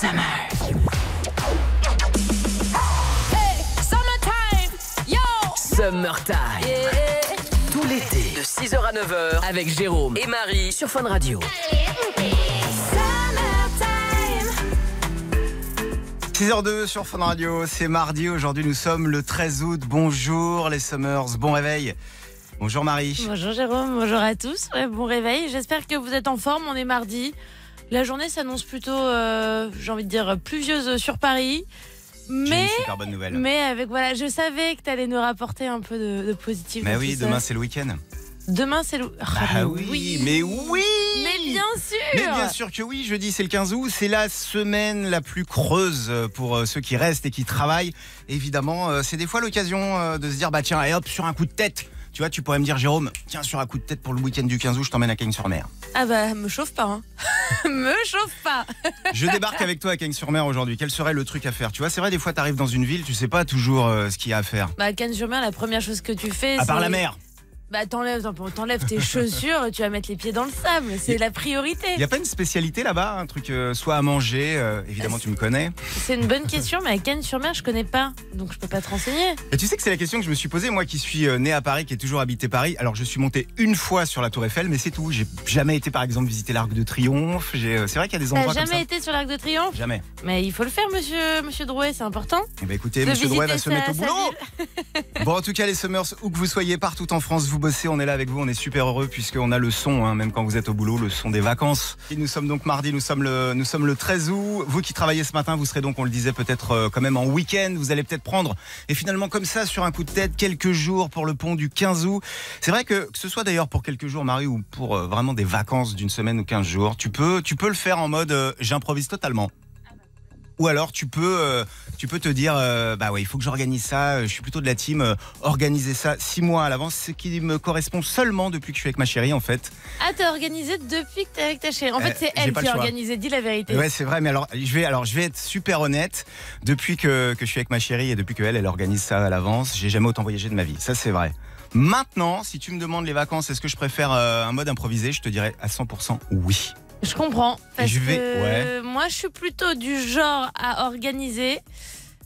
Summer. Summertime, yo! Summertime. Tout l'été, de 6h à 9h, avec Jérôme et Marie sur Fun Radio. 6h02 sur Fun Radio, c'est mardi. Aujourd'hui, nous sommes le 13 août. Bonjour les Summers, bon réveil. Bonjour Marie. Bonjour Jérôme, bonjour à tous. Ouais, bon réveil. J'espère que vous êtes en forme. On est mardi. La journée s'annonce plutôt, euh, j'ai envie de dire, pluvieuse sur Paris. J'ai une Mais, super bonne nouvelle. mais avec voilà, je savais que tu allais nous rapporter un peu de, de positif. Mais oui, demain c'est le week-end. Demain c'est le. Ah, Ah oui, mais oui Mais bien sûr. Mais bien sûr que oui, jeudi c'est le 15 août, c'est la semaine la plus creuse pour euh, ceux qui restent et qui travaillent. Évidemment, euh, c'est des fois l'occasion euh, de se dire bah tiens, et hop, sur un coup de tête. Tu vois, tu pourrais me dire Jérôme, tiens, sur un coup de tête pour le week-end du 15 août, je t'emmène à Cagnes-sur-Mer. Ah bah me chauffe pas. Hein. me chauffe pas. Je débarque avec toi à Cagnes-sur-Mer aujourd'hui. Quel serait le truc à faire? Tu vois, c'est vrai, des fois, t'arrives dans une ville, tu sais pas toujours euh, ce qu'il y a à faire. Bah Cannes sur mer, la première chose que tu fais, À part la mer. Bah t'enlèves, t'enlèves tes chaussures, et tu vas mettre les pieds dans le sable. C'est la priorité. Il n'y a pas une spécialité là-bas, un truc euh, soit à manger, euh, évidemment tu me connais. C'est une bonne question, mais à Cannes-sur-Mer, je connais pas, donc je peux pas te renseigner. Et tu sais que c'est la question que je me suis posée, moi qui suis euh, né à Paris, qui ai toujours habité Paris. Alors je suis monté une fois sur la Tour Eiffel, mais c'est tout. J'ai jamais été par exemple visiter l'Arc de Triomphe. J'ai, euh, C'est vrai qu'il y a des T'as endroits comme jamais ça. été sur l'Arc de Triomphe? Jamais. Mais il faut le faire, monsieur, monsieur Drouet, c'est important. Eh ben écoutez, De Monsieur Drouet va visiter se mettre au sa- boulot. Bon, en tout cas, les Summers, où que vous soyez, partout en France, vous bossez, on est là avec vous, on est super heureux puisqu'on a le son, hein, même quand vous êtes au boulot, le son des vacances. Et nous sommes donc mardi, nous sommes le, nous sommes le 13 août. Vous qui travaillez ce matin, vous serez donc, on le disait, peut-être euh, quand même en week-end. Vous allez peut-être prendre, et finalement comme ça, sur un coup de tête, quelques jours pour le pont du 15 août. C'est vrai que, que ce soit d'ailleurs pour quelques jours, Marie, ou pour euh, vraiment des vacances d'une semaine ou 15 jours, tu peux, tu peux le faire en mode euh, j'improvise totalement. Ou alors tu peux, euh, tu peux te dire, euh, bah ouais, il faut que j'organise ça. euh, Je suis plutôt de la team euh, organiser ça six mois à l'avance, ce qui me correspond seulement depuis que je suis avec ma chérie en fait. Ah, t'as organisé depuis que t'es avec ta chérie. En fait, c'est elle qui a organisé, dis la vérité. Ouais, c'est vrai, mais alors je vais, alors je vais être super honnête. Depuis que, que je suis avec ma chérie et depuis qu'elle elle organise ça à l'avance, j'ai jamais autant voyagé de ma vie. Ça c'est vrai. Maintenant, si tu me demandes les vacances, est-ce que je préfère un mode improvisé Je te dirais à 100% oui. Je comprends. Parce je vais- que moi, je suis plutôt du genre à organiser.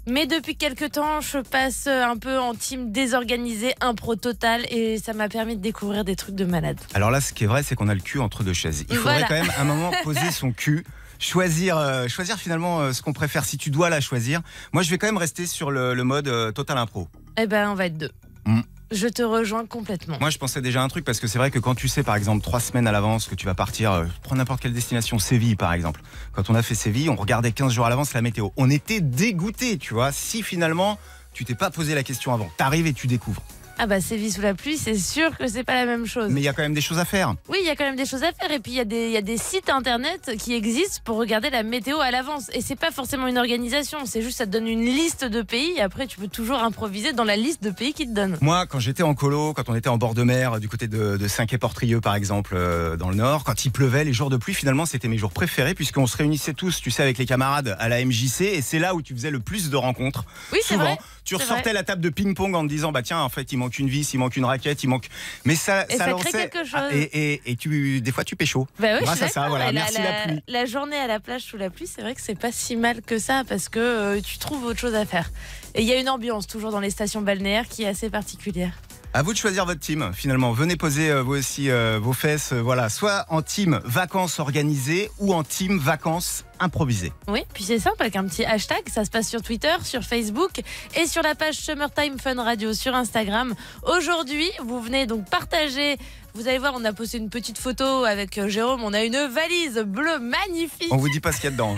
Mais depuis quelques temps, je passe un peu en team désorganisé, impro total, et ça m'a permis de découvrir des trucs de malade. Alors là, ce qui est vrai, c'est qu'on a le cul entre deux chaises. Il faudrait Voilà. quand même un moment poser son cul. Choisir, euh, choisir finalement euh, ce qu'on préfère si tu dois la choisir. Moi, je vais quand même rester sur le, le mode euh, total impro. Eh ben, on va être deux. Mm. Je te rejoins complètement. Moi, je pensais déjà un truc parce que c'est vrai que quand tu sais, par exemple, trois semaines à l'avance que tu vas partir, euh, prendre n'importe quelle destination, Séville par exemple. Quand on a fait Séville, on regardait 15 jours à l'avance la météo. On était dégoûtés, tu vois. Si finalement, tu t'es pas posé la question avant, t'arrives et tu découvres. Ah bah, Séville sous la pluie, c'est sûr que c'est pas la même chose. Mais il y a quand même des choses à faire. Oui, il y a quand même des choses à faire. Et puis, il y, a des- il y a des sites internet qui existent pour regarder la météo à l'avance. Et c'est pas forcément une organisation. C'est juste, ça te donne une liste de pays. Et après, tu peux toujours improviser dans la liste de pays qui te donnent. Moi, quand j'étais en colo, quand on était en bord de mer, du côté de, de Saint-Quay-Portrieux, par exemple, euh, dans le nord, quand il pleuvait, les jours de pluie, finalement, c'était mes jours préférés, puisqu'on se réunissait tous, tu sais, avec les camarades à la MJC, et c'est là où tu faisais le plus de rencontres. Oui, c'est vrai. tu ressortais vrai. la table de ping-pong en te disant, bah tiens, en fait, il manque une vis, il manque une raquette, il manque. Mais ça, Et ça crée lançait- quelque chose. Ah, et, et, et tu, des fois, tu pécho. Bah Grâce à ça, voilà. Et Merci la pluie. la journée à la plage sous la pluie, c'est vrai que c'est pas si mal que ça parce que euh, tu trouves autre chose à faire. Et il y a une ambiance toujours dans les stations balnéaires qui est assez particulière. À vous de choisir votre team, finalement. Venez poser euh, vous aussi euh, vos fesses, euh, voilà, soit en team vacances organisées ou en team vacances improvisées. Oui, puis c'est simple avec un petit hashtag. Ça se passe sur Twitter, sur Facebook et sur la page Summertime Fun Radio sur Instagram. Aujourd'hui, vous venez donc partager. Vous allez voir, on a posté une petite photo avec Jérôme. On a une valise bleue magnifique. On vous dit pas ce qu'il y a dedans.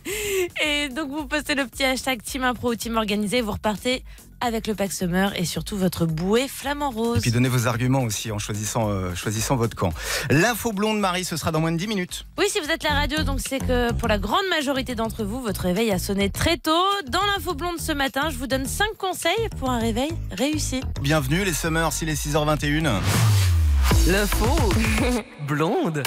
Et donc, vous postez le petit hashtag Team Impro ou Team Organisé. Vous repartez avec le pack Summer et surtout votre bouée flamant Et rose. puis donnez vos arguments aussi en choisissant, euh, choisissant votre camp. L'info blonde Marie, ce sera dans moins de 10 minutes. Oui, si vous êtes la radio, donc c'est que pour la grande majorité d'entre vous, votre réveil a sonné très tôt. Dans l'info blonde ce matin, je vous donne 5 conseils pour un réveil réussi. Bienvenue les Summers, s'il est 6h21. L'info blonde.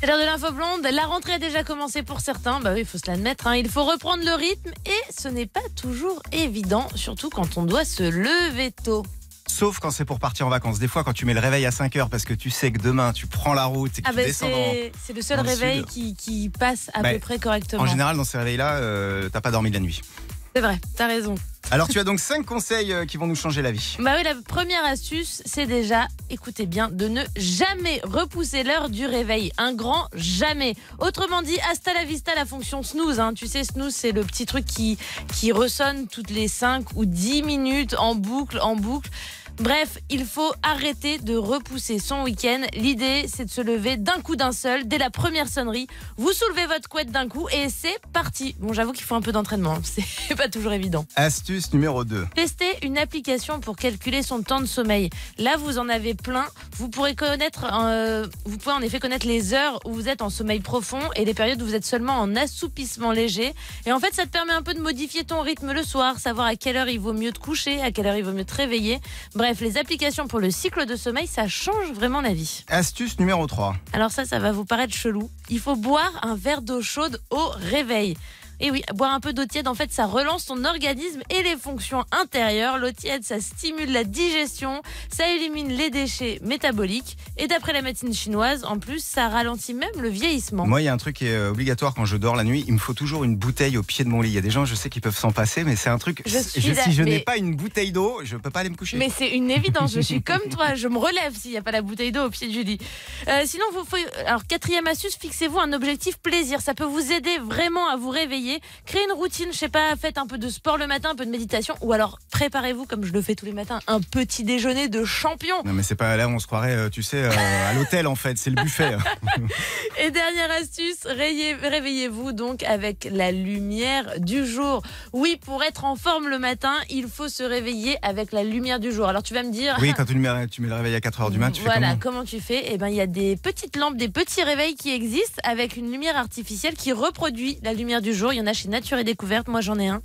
C'est l'heure de l'info blonde. La rentrée a déjà commencé pour certains. Bah oui, il faut se l'admettre. hein. Il faut reprendre le rythme et ce n'est pas toujours évident, surtout quand on doit se lever tôt. Sauf quand c'est pour partir en vacances. Des fois, quand tu mets le réveil à 5 heures parce que tu sais que demain tu prends la route et que Ah tu ben descends c'est le seul le réveil qui passe à Bah, peu près correctement. En général, dans ces réveils-là, euh, t'as pas dormi de la nuit. C'est vrai, t'as raison. Alors, tu as donc 5 conseils euh, qui vont nous changer la vie. Bah oui, la première astuce, c'est déjà, écoutez bien, de ne jamais repousser l'heure du réveil. Un grand jamais. Autrement dit, hasta la vista, la fonction snooze. hein. Tu sais, snooze, c'est le petit truc qui, qui ressonne toutes les 5 ou 10 minutes en boucle, en boucle. Bref, il faut arrêter de repousser son week-end. L'idée, c'est de se lever d'un coup d'un seul, dès la première sonnerie. Vous soulevez votre couette d'un coup et c'est parti. Bon, j'avoue qu'il faut un peu d'entraînement. C'est pas toujours évident. Astuce numéro 2. Testez une application pour calculer son temps de sommeil. Là, vous en avez plein. Vous pourrez connaître, euh, vous pouvez en effet connaître les heures où vous êtes en sommeil profond et les périodes où vous êtes seulement en assoupissement léger. Et en fait, ça te permet un peu de modifier ton rythme le soir, savoir à quelle heure il vaut mieux te coucher, à quelle heure il vaut mieux te réveiller. Bref, les applications pour le cycle de sommeil, ça change vraiment la vie. Astuce numéro 3. Alors ça, ça va vous paraître chelou. Il faut boire un verre d'eau chaude au réveil. Et oui, boire un peu d'eau tiède, en fait, ça relance ton organisme et les fonctions intérieures. L'eau tiède, ça stimule la digestion, ça élimine les déchets métaboliques. Et d'après la médecine chinoise, en plus, ça ralentit même le vieillissement. Moi, il y a un truc qui est obligatoire quand je dors la nuit. Il me faut toujours une bouteille au pied de mon lit. Il y a des gens, je sais, qui peuvent s'en passer, mais c'est un truc. Je suis là, si je n'ai pas une bouteille d'eau, je peux pas aller me coucher. Mais c'est une évidence, je suis comme toi, je me relève s'il n'y a pas la bouteille d'eau au pied du lit. Euh, sinon, vous faut... alors quatrième astuce, fixez-vous un objectif plaisir. Ça peut vous aider vraiment à vous réveiller. Créez une routine, je sais pas, faites un peu de sport le matin, un peu de méditation, ou alors préparez-vous, comme je le fais tous les matins, un petit déjeuner de champion. Non, mais c'est pas là, on se croirait, euh, tu sais, euh, à l'hôtel en fait. C'est le buffet. Et dernière astuce, réveillez- réveillez-vous donc avec la lumière du jour. Oui, pour être en forme le matin, il faut se réveiller avec la lumière du jour. Alors tu vas me dire, oui, quand tu mets, tu mets le réveil à 4 heures du mat, tu fais voilà, comment tu fais? Eh ben, il y a des petites lampes, des petits réveils qui existent avec une lumière artificielle qui reproduit la lumière du jour. Il y en a chez Nature et Découverte. Moi, j'en ai un.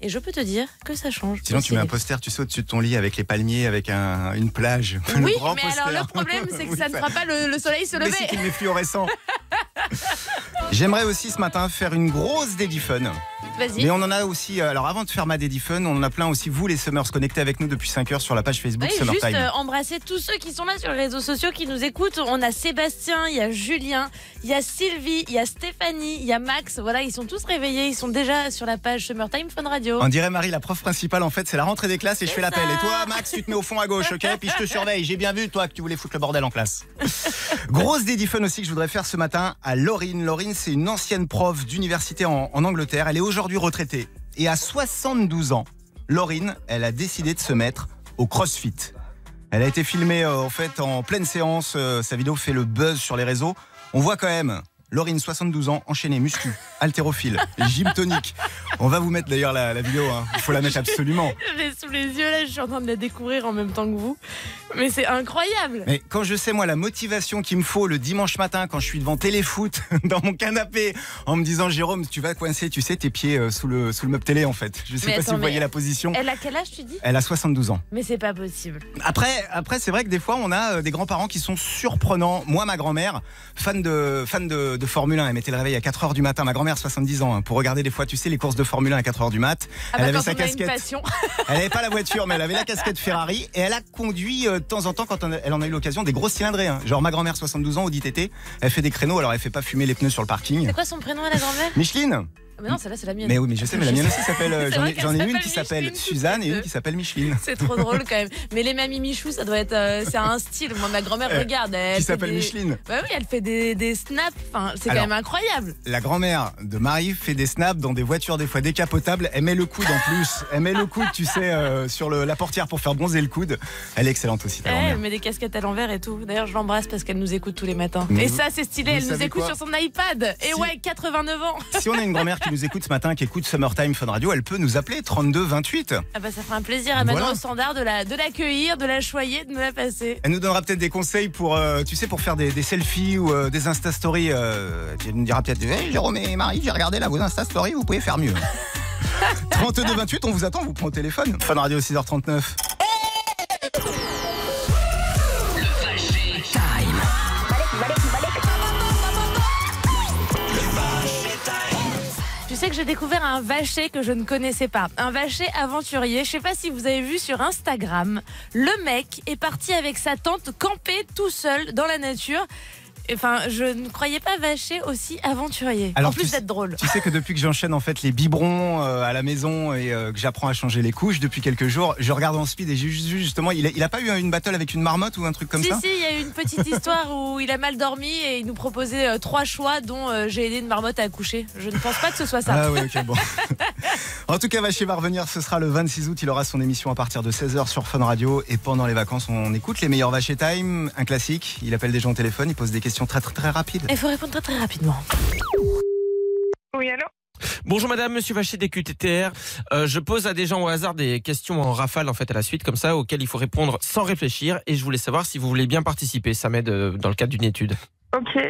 Et je peux te dire que ça change. Sinon, tu mets un C'est- poster, tu sais, au-dessus de ton lit avec les palmiers, avec un- une plage. Oui, mais poster. alors le problème, c'est que Oui, ça ne fera pas le, le soleil se lever. le mets fluorescent. J'aimerais aussi ce matin faire une grosse Fun. Vas-y. Mais on en a aussi, euh, alors avant de faire ma Daddy Fun, on en a plein aussi, vous les Summers, connectés avec nous depuis 5 heures sur la page Facebook Oui, Summertime. juste euh, embrasser tous ceux qui sont là sur les réseaux sociaux, qui nous écoutent. On a Sébastien, il y a Julien, il y a Sylvie, il y a Stéphanie, il y a Max. Voilà, ils sont tous réveillés. Ils sont déjà sur la page Summertime Fun Radio. On dirait Marie, la prof principale, en fait, c'est la rentrée des classes et je fais l'appel. Et toi, Max, tu te mets au fond à gauche, ok Puis je te surveille. J'ai bien vu, toi, que tu voulais foutre le bordel en classe. Grosse Daddy Fun aussi que je voudrais faire ce matin à Laurine. Laurine, c'est une ancienne prof d'université en, en Angleterre. Elle est aujourd'hui retraitée. Et à 72 ans, Laurine, elle a décidé de se mettre au crossfit. Elle a été filmée euh, en fait en pleine séance. euh, sa vidéo fait le buzz sur les réseaux. On voit quand même Laurine, 72 ans, enchaînée, muscu, haltérophile, gym tonique. On va vous mettre d'ailleurs la, la vidéo. hein. Il faut la mettre absolument. Je l'ai sous les yeux là, je suis en train de la découvrir en même temps que vous. Mais c'est incroyable. Mais quand je sais moi la motivation qu'il me faut le dimanche matin quand je suis devant téléfoot dans mon canapé en me disant Jérôme tu vas coincer tu sais tes pieds euh, sous le sous le meuble télé en fait. Je sais Mais pas si vous voyez la position. Elle a quel âge tu dis? Elle a 72 ans. Mais c'est pas possible. Après, après c'est vrai que des fois, on a euh, des grands-parents qui sont surprenants. Moi, ma grand-mère, fan de, fan de, de Formule 1, elle mettait le réveil à 4 heures du matin. Ma grand-mère, 70 ans, hein, pour regarder des fois, tu sais, les courses de Formule 1 à 4 heures du mat. Ah elle bah, avait quand sa casquette. Elle avait pas la voiture, mais elle avait la casquette Ferrari. Et elle a conduit euh, de temps en temps, quand on a- elle en a eu l'occasion, des grosses cylindrées. hein. Genre, ma grand-mère, 72 ans, Audi TT, elle fait des créneaux, alors elle fait pas fumer les pneus sur le parking. C'est quoi son prénom à la grand-mère? Micheline Mais non, celle-là c'est la mienne. Mais oui, mais je sais, mais la mienne aussi s'appelle. J'en ai, une qui s'appelle Suzanne et une qui s'appelle Micheline. C'est trop drôle quand même. Mais les mamies Michou, ça doit être. euh, c'est un style. Moi, ma grand-mère Eh, regarde. Elle Qui s'appelle Micheline? Bah oui, elle fait des, des snaps. C'est quand même incroyable. La grand-mère de Marie fait des snaps dans des voitures des fois décapotables. Elle met le coude en plus. Elle met le coude, tu sais, euh, sur la portière pour faire bronzer le coude. Elle est excellente aussi, Eh, elle met des casquettes à l'envers et tout. D'ailleurs, je l'embrasse parce qu'elle nous écoute tous les matins. Mais et ça, c'est stylé. Elle nous écoute sur son iPad. Et ouais, 89 ans. Si on a une grand-mère qui nous écoute ce matin, qui écoute Summertime Fun Radio, elle peut nous appeler 32 28. Ah bah, ça fera un plaisir à Manon Voilà. standard de la de l'accueillir, de la choyer, de nous la passer. Elle nous donnera peut-être des conseils pour, euh, tu sais, pour faire des, des selfies ou euh, des Insta Stories. Euh, elle nous dira peut-être, hey, Jérôme et Marie, j'ai regardé là vos Insta Stories, vous pouvez faire mieux. 32 28, on vous attend, on vous prend au téléphone. Fun Radio 6h39. J'ai découvert un vacher que je ne connaissais pas. Un vacher aventurier. Je sais pas si vous avez vu sur Instagram. Le mec est parti avec sa tante camper tout seul dans la nature. Enfin, je ne croyais pas Vacher aussi aventurier. Alors, en plus d'être drôle. Tu sais que depuis que j'enchaîne en fait les biberons euh, à la maison et euh, que j'apprends à changer les couches depuis quelques jours, je regarde en speed et j'ai juste vu justement, il a, il a pas eu une battle avec une marmotte ou un truc comme si, ça? si, il y a eu une petite histoire où il a mal dormi et il nous proposait euh, trois choix dont j'ai aidé une marmotte à accoucher. Je ne pense pas que ce soit ça. Ah ouais, ok, bon. en tout cas, Vacher va revenir, ce sera le 26 août. Il aura son émission à partir de 16h sur Fun Radio. Et pendant les vacances, on écoute les meilleurs Vacher Time, un classique. Il appelle des gens au téléphone, il pose des questions très très très rapides. Il faut répondre très très rapidement. Oui, allô? Bonjour madame, monsieur Vacher des QTTR. Euh, je pose à des gens au hasard des questions en rafale en fait à la suite comme ça auxquelles il faut répondre sans réfléchir et je voulais savoir si vous voulez bien participer, ça m'aide euh, dans le cadre d'une étude. Ok.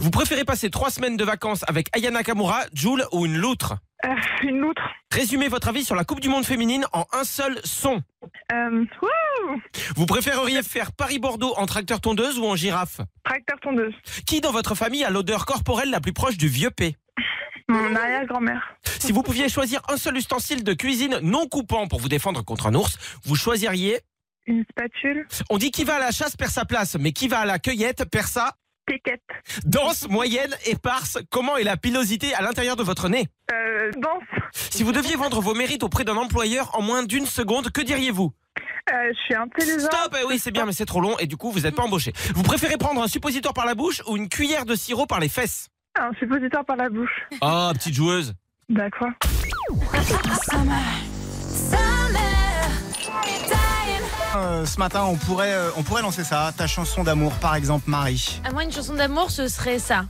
Vous préférez passer trois semaines de vacances avec Ayana Kamura, Jules ou une loutre? Euh, une loutre. Résumez votre avis sur la Coupe du Monde féminine en un seul son. Euh, Vous préféreriez faire Paris-Bordeaux en tracteur tondeuse ou en girafe? Tracteur tondeuse. Qui dans votre famille a l'odeur corporelle la plus proche du vieux P? Mon arrière-grand-mère. Si vous pouviez choisir un seul ustensile de cuisine non coupant pour vous défendre contre un ours, vous choisiriez? Une spatule. On dit qui va à la chasse perd sa place, mais qui va à la cueillette perd sa Piquette. danse moyenne, éparse. Comment est la pilosité à l'intérieur de votre nez? Euh, danse. Si vous deviez vendre vos mérites auprès d'un employeur en moins d'une seconde, que diriez-vous? Euh, je suis intelligente. Stop Eh Oui, c'est bien, mais c'est trop long et du coup, vous n'êtes pas embauché. Vous préférez prendre un suppositoire par la bouche ou une cuillère de sirop par les fesses? Un suppositoire par la bouche. Ah, petite joueuse. D'accord. Euh, ce matin, on pourrait, euh, on pourrait lancer ça. Ta chanson d'amour, par exemple, Marie. À moi, une chanson d'amour, ce serait ça.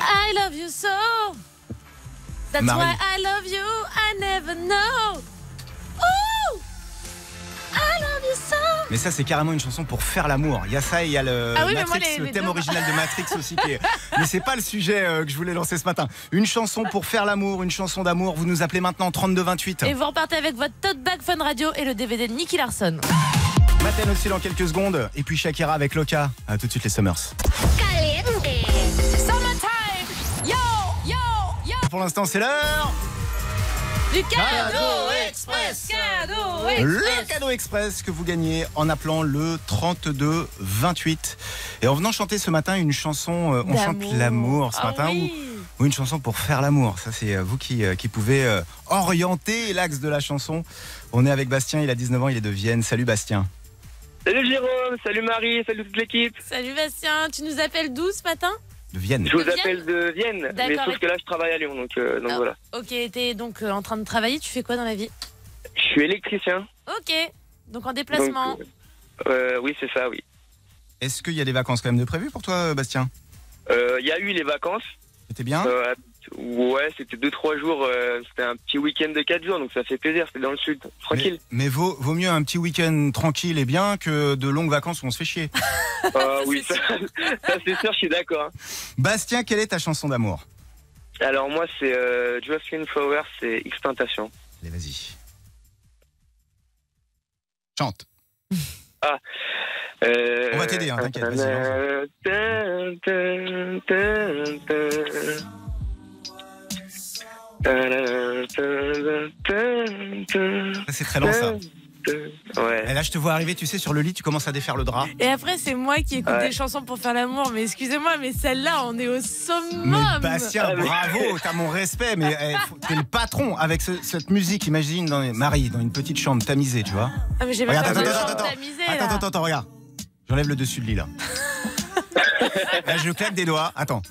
I love you so. That's Marie. why I love you. I never know. Ooh, I love you so. Mais ça, c'est carrément une chanson pour faire l'amour. Il y a ça et il y a le Ah oui, mais moi, Matrix, les- le les thème deux- original de Matrix aussi. Qui est... Mais c'est pas le sujet euh, que je voulais lancer ce matin. Une chanson pour faire l'amour, une chanson d'amour. Vous nous appelez maintenant 3228. Et vous repartez avec votre tote bag Fun Radio et le DVD de Nicky Larson. Maten aussi dans quelques secondes. Et puis Shakira avec Loka. À tout de suite les Summers. Yo, yo, yo. Pour l'instant, c'est l'heure. Du cadeau Cadeau express. Cadeau Le cadeau express que vous gagnez en appelant le 32 28 et en venant chanter ce matin une chanson euh, on chante l'amour ce Ah matin oui. ou, ou une chanson pour faire l'amour ça c'est euh, vous qui, euh, qui pouvez orienter l'axe de la chanson on est avec Bastien il a 19 ans il est de Vienne salut Bastien Salut Jérôme, salut Marie, salut toute l'équipe. Salut Bastien, tu nous appelles d'où ce matin? De Vienne Je vous appelle de Vienne, mais D'accord. sauf que là je travaille à Lyon, donc, euh, donc Ah. voilà. Ok, t'es donc euh, en train de travailler, tu fais quoi dans la vie? Je suis électricien. Ok, donc en déplacement. donc, euh, oui, c'est ça, oui. est-ce qu'il y a des vacances quand même de prévues pour toi euh, Bastien? Euh, Il y a eu les vacances. c'était bien? Euh, ouais, c'était 2-3 jours. euh, c'était un petit week-end de 4 jours, donc ça fait plaisir. C'était dans le sud, tranquille. mais, mais vaut, vaut mieux un petit week-end tranquille et bien que de longues vacances où on se fait chier Ah oui, ça, ça, c'est sûr, je suis d'accord. hein. Bastien quelle est ta chanson d'amour? Alors moi, c'est euh, Jocelyn Flower, c'est Extentation. allez vas-y chante. Euh, On va t'aider, hein, t'inquiète, vas-y, c'est très lent ça Ouais. Et là, je te vois arriver, tu sais, sur le lit, tu commences à défaire le drap. Et après, c'est moi qui écoute Ouais. des chansons pour faire l'amour. Mais excusez-moi, mais celle-là, on est au Mais summum. Bastien, Ah, mais- bravo, t'as mon respect, mais eh, t'es le patron avec ce- cette musique. Imagine, dans, Marie, dans une petite chambre tamisée, tu vois. Ah, mais j'ai pas attends, attends, attends, attends, regarde. J'enlève le dessus de lit là. Là, je claque des doigts. Attends.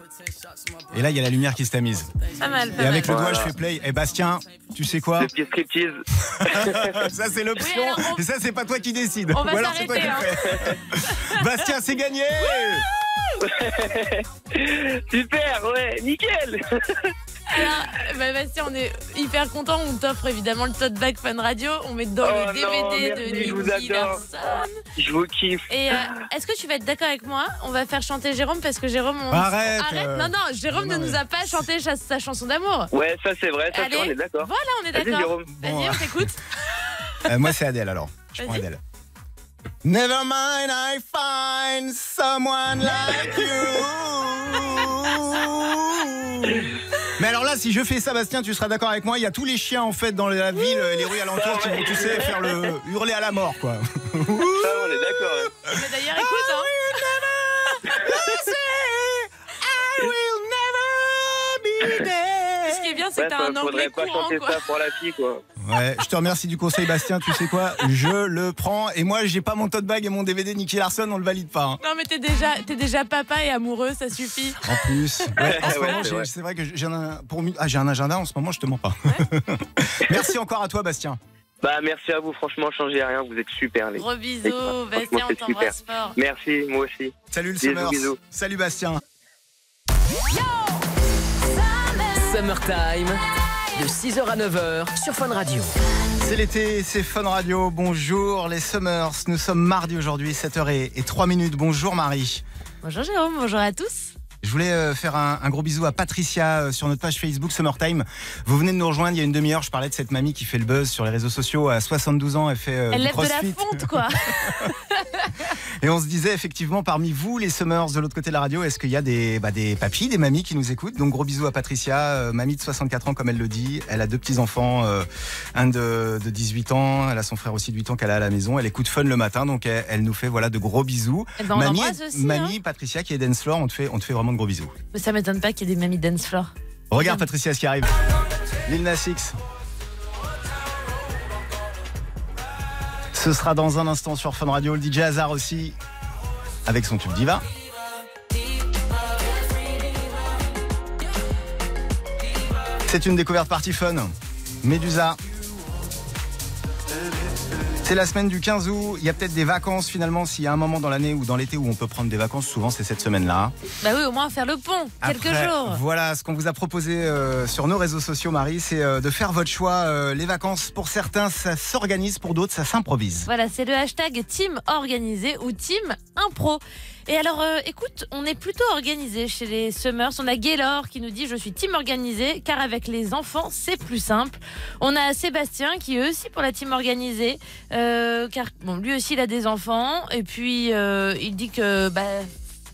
Et là, il y a la lumière qui se tamise. Pas mal, pas Et avec le doigt, Voilà. je fais play. Et Bastien, tu sais quoi Le. Ça, c'est l'option. Oui, alors, on- Et ça, c'est pas toi qui décide. On va Ou alors, c'est toi qui s'arrêter, hein. fais. Bastien, c'est gagné Super, ouais, nickel. Alors, bah, Bastien, on est hyper content. On t'offre évidemment le tote bag Fun Radio. On met dedans Oh le non, DVD merci, de je vous Nicky adore. Larson. Je vous kiffe. Et euh, est-ce que tu vas être d'accord avec moi? On va faire chanter Jérôme parce que Jérôme. on- Arrête, Arrête euh, Non, non, Jérôme non, ne nous a pas chanté sa, sa chanson d'amour. Ouais, ça c'est vrai, ça Allez. c'est- on est d'accord. Voilà, on est d'accord. Vas-y, Bon, on t'écoute. Euh, moi, c'est Adèle alors. Je prends. Adèle. Never mind, I find someone like you. Mais alors là, si je fais ça, Bastien, tu seras d'accord avec moi. Il y a tous les chiens en fait dans la ville et les rues alentours qui vont, tu sais, faire le hurler à la mort, quoi. Ça, on est d'accord. Mais d'ailleurs, écoute, hein. ce qui est bien, c'est Ouais, que t'as un faudrait anglais pas courant, chanter quoi. ça pour la fille, quoi. Ouais, je te remercie du conseil, Bastien. Tu sais quoi Je le prends. Et moi, j'ai pas mon tote bag et mon DVD Nicky Larson, on le valide pas. hein. Non, mais t'es déjà, t'es déjà papa et amoureux, ça suffit. En plus, ouais, en ce Ouais, moment, c'est vrai. c'est vrai que j'ai un, pour, ah, j'ai un agenda en ce moment, je te mens pas. Merci encore à toi, Bastien. Bah, merci à vous, franchement, changez rien, vous êtes super, les. Gros bisous, Bastien, on t'embrasse fort. Merci, moi aussi. Salut le Bisous, Summers. bisous. Salut Bastien. Summertime, de 6h à 9h sur Fun Radio. C'est l'été, c'est Fun Radio. Bonjour les Summers. Nous sommes mardi aujourd'hui, 7h03 minutes. Bonjour Marie. Bonjour Jérôme, bonjour à tous. Je voulais euh, faire un, un gros bisou à Patricia euh, sur notre page Facebook Summertime. Vous venez de nous rejoindre il y a une demi-heure. Je parlais de cette mamie qui fait le buzz sur les réseaux sociaux. À 72 ans, elle fait euh, Elle du lève de la fonte, quoi. Et on se disait effectivement, parmi vous, les Summers de l'autre côté de la radio, est-ce qu'il y a des, bah, des papis, des mamies qui nous écoutent? Donc gros bisous à Patricia, euh, mamie de 64 ans comme elle le dit. Elle a deux petits-enfants, euh, un de, de 18 ans, elle a son frère aussi de 8 ans qu'elle a à la maison. Elle écoute Fun le matin, donc elle, elle nous fait voilà de gros bisous. Eh ben, on mamie, aussi. mamie Patricia qui est dance floor, on te fait, on te fait vraiment de gros bisous. Mais ça m'étonne pas qu'il y ait des mamies dance floor. Regarde Patricia ce qui arrive. Lil Nas X. Ce sera dans un instant sur Fun Radio. Le DJ Hazard aussi, avec son tube Diva. C'est une découverte partie fun. Médusa. C'est la semaine du 15 août. Il y a peut-être des vacances finalement. S'il y a un moment dans l'année ou dans l'été où on peut prendre des vacances, souvent c'est cette semaine-là. Bah oui, au moins faire le pont, quelques jours. Voilà, ce qu'on vous a proposé euh, sur nos réseaux sociaux, Marie, c'est euh, de faire votre choix. Euh, les vacances, pour certains, ça s'organise, pour d'autres, ça s'improvise. Voilà, c'est le hashtag team organisé ou team impro. Et alors, euh, écoute, on est plutôt organisé chez les Summers. On a Gaylor qui nous dit Je suis team organisé car avec les enfants, c'est plus simple. On a Sébastien qui est aussi pour la team organisée euh, car bon, lui aussi il a des enfants. Et puis, euh, il dit que. Bah,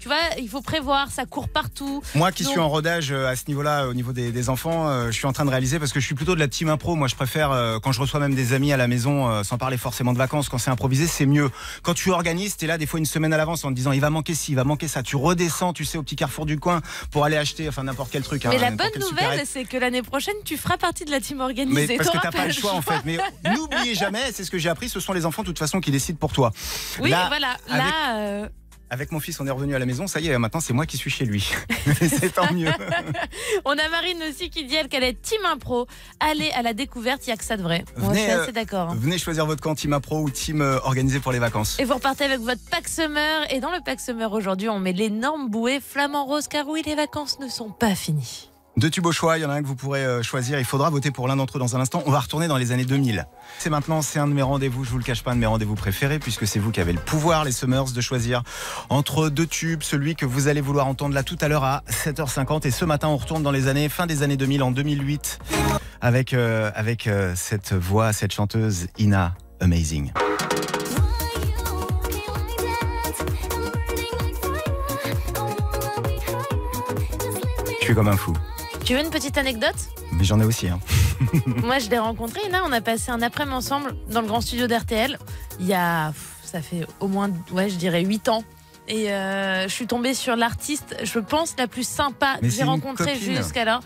tu vois, il faut prévoir, ça court partout. Moi qui Donc- suis en rodage euh, à ce niveau-là, au niveau des, des enfants, euh, je suis en train de réaliser parce que je suis plutôt de la team impro. Moi, je préfère euh, quand je reçois même des amis à la maison, euh, sans parler forcément de vacances, quand c'est improvisé, c'est mieux. Quand tu organises, t'es là des fois une semaine à l'avance en te disant il va manquer ci, il va manquer ça. Tu redescends, tu sais, au petit carrefour du coin pour aller acheter, enfin n'importe quel truc. hein, Mais la bonne nouvelle, c'est que l'année prochaine, tu feras partie de la team organisée. Mais parce que t'as pas le choix en fait. Mais n'oubliez jamais, c'est ce que j'ai appris, ce sont les enfants de toute façon qui décident pour toi. Oui, Là, voilà. avec- Là, euh, Avec mon fils, on est revenu à la maison, ça y est, maintenant c'est moi qui suis chez lui. C'est tant mieux. On a Marine aussi qui dit elle qu'elle est team impro. Allez à la découverte, il n'y a que ça de vrai. Venez, suis euh, assez d'accord. hein. Venez choisir votre camp team impro ou team euh, organisé pour les vacances. Et vous repartez avec votre pack summer. Et dans le pack summer aujourd'hui, on met l'énorme bouée flamant rose car oui, les vacances ne sont pas finies. Deux tubes au choix, il y en a un que vous pourrez euh, choisir. Il faudra voter pour l'un d'entre eux dans un instant. On va retourner dans les années 2000. C'est maintenant, c'est un de mes rendez-vous, je vous le cache pas, un de mes rendez-vous préférés, puisque c'est vous qui avez le pouvoir, les Summers, de choisir entre deux tubes, celui que vous allez vouloir entendre là tout à l'heure à 7h50. Et ce matin, on retourne dans les années, fin des années 2000, en 2008, avec, euh, avec euh, cette voix, cette chanteuse Ina Amazing. Je suis comme un fou. Tu veux une petite anecdote Mais j'en ai aussi. Hein. Moi, je l'ai rencontré. Là, on a passé un après-midi ensemble dans le grand studio d'RTL. Il y a, ça fait au moins, ouais, je dirais 8 ans. Et euh, je suis tombée sur l'artiste, je pense, la plus sympa que j'ai rencontrée jusqu'alors.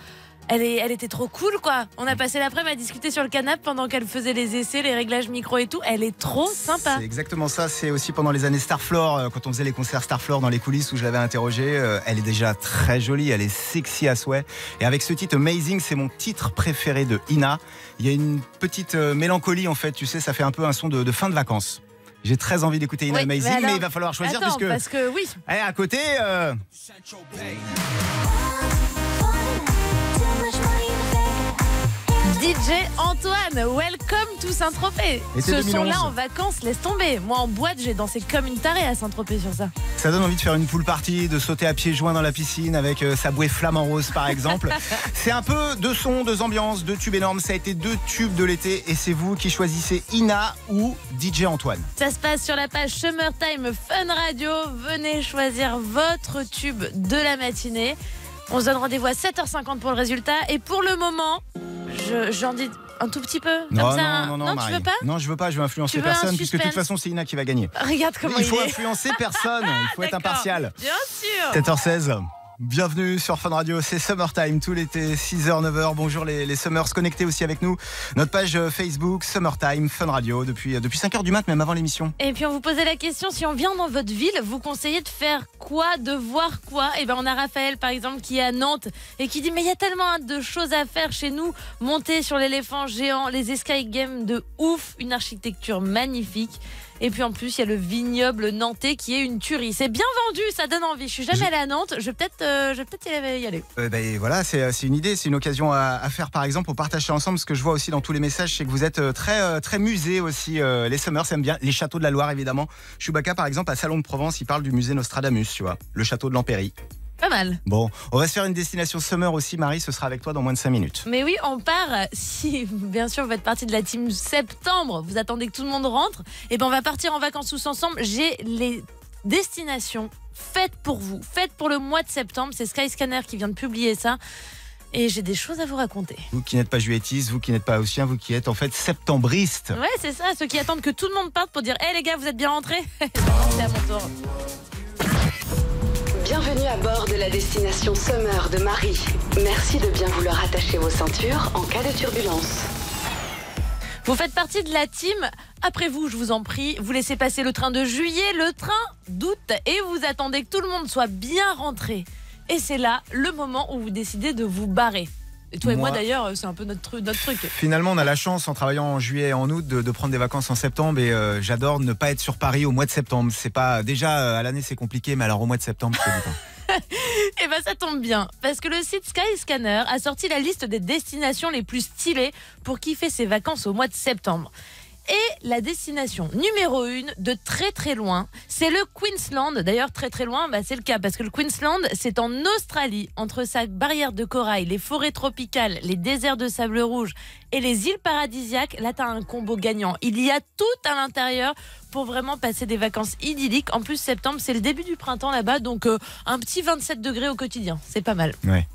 Elle, est, elle était trop cool, quoi. On a passé l'après-midi à discuter sur le canapé pendant qu'elle faisait les essais, les réglages micro et tout. Elle est trop sympa. C'est exactement ça. C'est aussi pendant les années Starfloor, euh, quand on faisait les concerts Starfloor dans les coulisses où je l'avais interrogée. euh, Elle est déjà très jolie, elle est sexy à souhait. Et avec ce titre Amazing, c'est mon titre préféré de Ina. Il y a une petite euh, mélancolie en fait. Tu sais, ça fait un peu un son de, de fin de vacances. J'ai très envie d'écouter Ina Oui, Amazing, mais, alors- il va falloir choisir Attends, puisque parce que oui, Eh, à côté. euh, DJ Antoine, welcome to Saint-Tropez. Ce 2011. son-là en vacances, laisse tomber. Moi en boîte, j'ai dansé comme une tarée à Saint-Tropez sur ça. Ça donne envie de faire une pool party, de sauter à pieds joints dans la piscine avec euh, sa bouée flamant rose par exemple. c'est un peu deux sons, deux ambiances, deux tubes énormes. Ça a été deux tubes de l'été et c'est vous qui choisissez Ina ou DJ Antoine. Ça se passe sur la page Summertime Fun Radio. Venez choisir votre tube de la matinée. On se donne rendez-vous à 7h50 pour le résultat. Et pour le moment, je- j'en dis un tout petit peu. Comme Non, ça, non, un- non, non, tu veux pas? Non, je veux pas, je veux influencer veux personne, puisque de toute façon, c'est Ina qui va gagner. Regarde comment il il, faut est. influencer personne, il faut être impartial. Bien sûr. 7h16. Bienvenue sur Fun Radio, c'est Summertime tout l'été, 6h, 9h. Bonjour les, les Summers connectés aussi avec nous. Notre page euh, Facebook, Summertime, Fun Radio, depuis, euh, depuis 5h du mat, même avant l'émission. Et puis on vous posait la question si on vient dans votre ville, vous conseillez de faire quoi, de voir quoi? Et ben on a Raphaël par exemple qui est à Nantes et qui dit mais il y a tellement de choses à faire chez nous, monter sur l'éléphant géant, les escape games de ouf, une architecture magnifique. Et puis en plus, il y a le vignoble nantais qui est une tuerie. C'est bien vendu, ça donne envie. Je suis jamais allée à Nantes, je vais peut-être euh, je vais peut-être y aller-. Euh, ben, voilà, c'est c'est une idée, c'est une occasion à, à faire par exemple, pour partager ensemble. Ce que je vois aussi dans tous les messages, c'est que vous êtes euh, très, euh, très musée aussi. euh, les Summers aiment bien les châteaux de la Loire évidemment. Chewbacca par exemple à Salon de Provence, il parle du musée Nostradamus, tu vois, le château de l'Empéry. Pas mal. Bon, on va se faire une destination Summer aussi, Marie, ce sera avec toi dans moins de 5 minutes. Mais oui, on part. Si, bien sûr, vous faites partie de la team septembre, vous attendez que tout le monde rentre. Et ben, on va partir en vacances tous ensemble. J'ai les destinations faites pour vous, faites pour le mois de septembre. C'est Skyscanner qui vient de publier ça. Et j'ai des choses à vous raconter. Vous qui n'êtes pas juétiste, vous qui n'êtes pas haussien, vous qui êtes en fait septembriste. Ouais, c'est ça, ceux qui attendent que tout le monde parte pour dire Hé les gars, vous êtes bien rentrés C'est à mon tour. Bienvenue à bord de la destination Summer de Marie. Merci de bien vouloir attacher vos ceintures en cas de turbulence. Vous faites partie de la team. Après vous, je vous en prie, vous laissez passer le train de juillet, le train d'août, et vous attendez que tout le monde soit bien rentré. Et c'est là le moment où vous décidez de vous barrer. Et toi et moi, Moi- d'ailleurs, c'est un peu notre, notre truc. Finalement, on a la chance, en travaillant en juillet et en août, de, de prendre des vacances en septembre. Et euh, j'adore ne pas être sur Paris au mois de septembre. C'est pas déjà euh, à l'année, c'est compliqué, mais alors au mois de septembre, c'est du temps. Et ben ça tombe bien, parce que le site Skyscanner a sorti la liste des destinations les plus stylées pour kiffer ses vacances au mois de septembre. Et la destination numéro une de très très loin, c'est le Queensland. D'ailleurs, très très loin, bah, c'est le cas parce que le Queensland, c'est en Australie, entre sa barrière de corail, les forêts tropicales, les déserts de sable rouge et les îles paradisiaques. Là, t'as un combo gagnant. Il y a tout à l'intérieur pour vraiment passer des vacances idylliques. En plus, septembre, c'est le début du printemps là-bas, donc euh, un petit 27 degrés au quotidien. C'est pas mal. Ouais.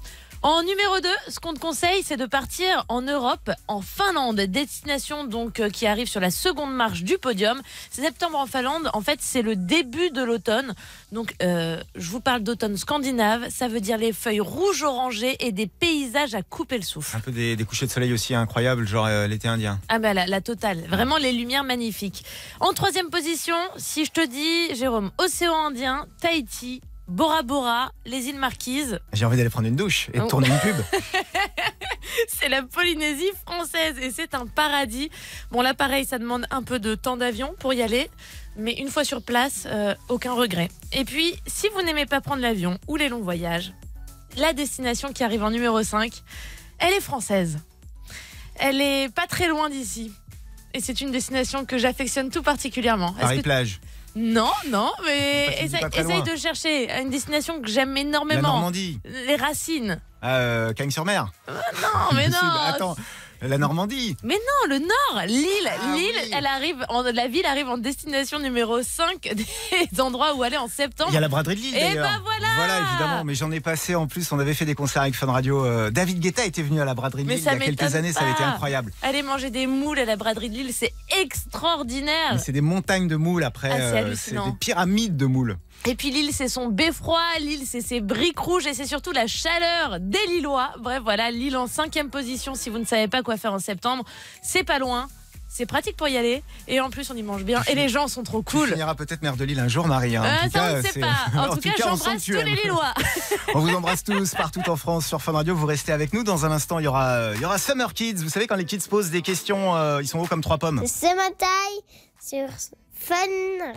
En numéro 2, ce qu'on te conseille, c'est de partir en Europe, en Finlande, destination donc euh, qui arrive sur la seconde marche du podium. Septembre en Finlande, en fait, c'est le début de l'automne. Donc, euh, je vous parle d'automne scandinave. Ça veut dire les feuilles rouges orangées et des paysages à couper le souffle. Un peu des, des couchers de soleil aussi incroyables, genre euh, l'été indien. Ah bah la, la totale, vraiment les lumières magnifiques. En troisième position, si je te dis, Jérôme, océan Indien, Tahiti, Bora Bora, les îles Marquises, J'ai envie d'aller prendre une douche et de Oh. tourner une pub. c'est la Polynésie française et c'est un paradis. Bon là pareil, ça demande un peu de temps d'avion pour y aller, mais une fois sur place, euh, aucun regret. Et puis, si vous n'aimez pas prendre l'avion ou les longs voyages, la destination qui arrive en numéro 5, elle est française. Elle est pas très loin d'ici. Et c'est une destination que j'affectionne tout particulièrement. Est-ce Paris que- plage. Non, non, mais essaye, de chercher une destination que j'aime La énormément. Normandie. Les racines. Euh, Cagnes-sur-Mer. Non, mais non. Attends, la Normandie. Mais non, le Nord, l'île, Ah oui. elle arrive, en, la ville arrive en destination numéro 5 des endroits où aller en septembre. Il y a la braderie de Lille Eh d'ailleurs. ben voilà Voilà, évidemment. Mais j'en ai passé en plus. On avait fait des concerts avec Fun Radio. Euh, David Guetta était venu à la braderie de Lille il y a quelques années. Ça avait été incroyable. Aller manger des moules à la braderie de Lille, c'est extraordinaire. C'est des montagnes de moules après. Ah, c'est euh, des pyramides de moules. Et puis Lille, c'est son beffroi, Lille, c'est ses briques rouges et c'est surtout la chaleur des Lillois. Bref, voilà, Lille en cinquième position si vous ne savez pas quoi faire en septembre. C'est pas loin. C'est pratique pour y aller et en plus on y mange bien et les gens sont trop Tu cool. finiras peut-être maire de Lille un jour, Marie. hein. En Euh, tout ça, cas, on ne sait pas. En, tout cas, on j'embrasse tous les Lillois. On vous embrasse tous partout en France sur Fun Radio. Vous restez avec nous. Dans un instant, il y aura, il y aura Summer Kids. Vous savez, quand les kids posent des questions, euh, ils sont hauts comme trois pommes. C'est ma taille sur Fun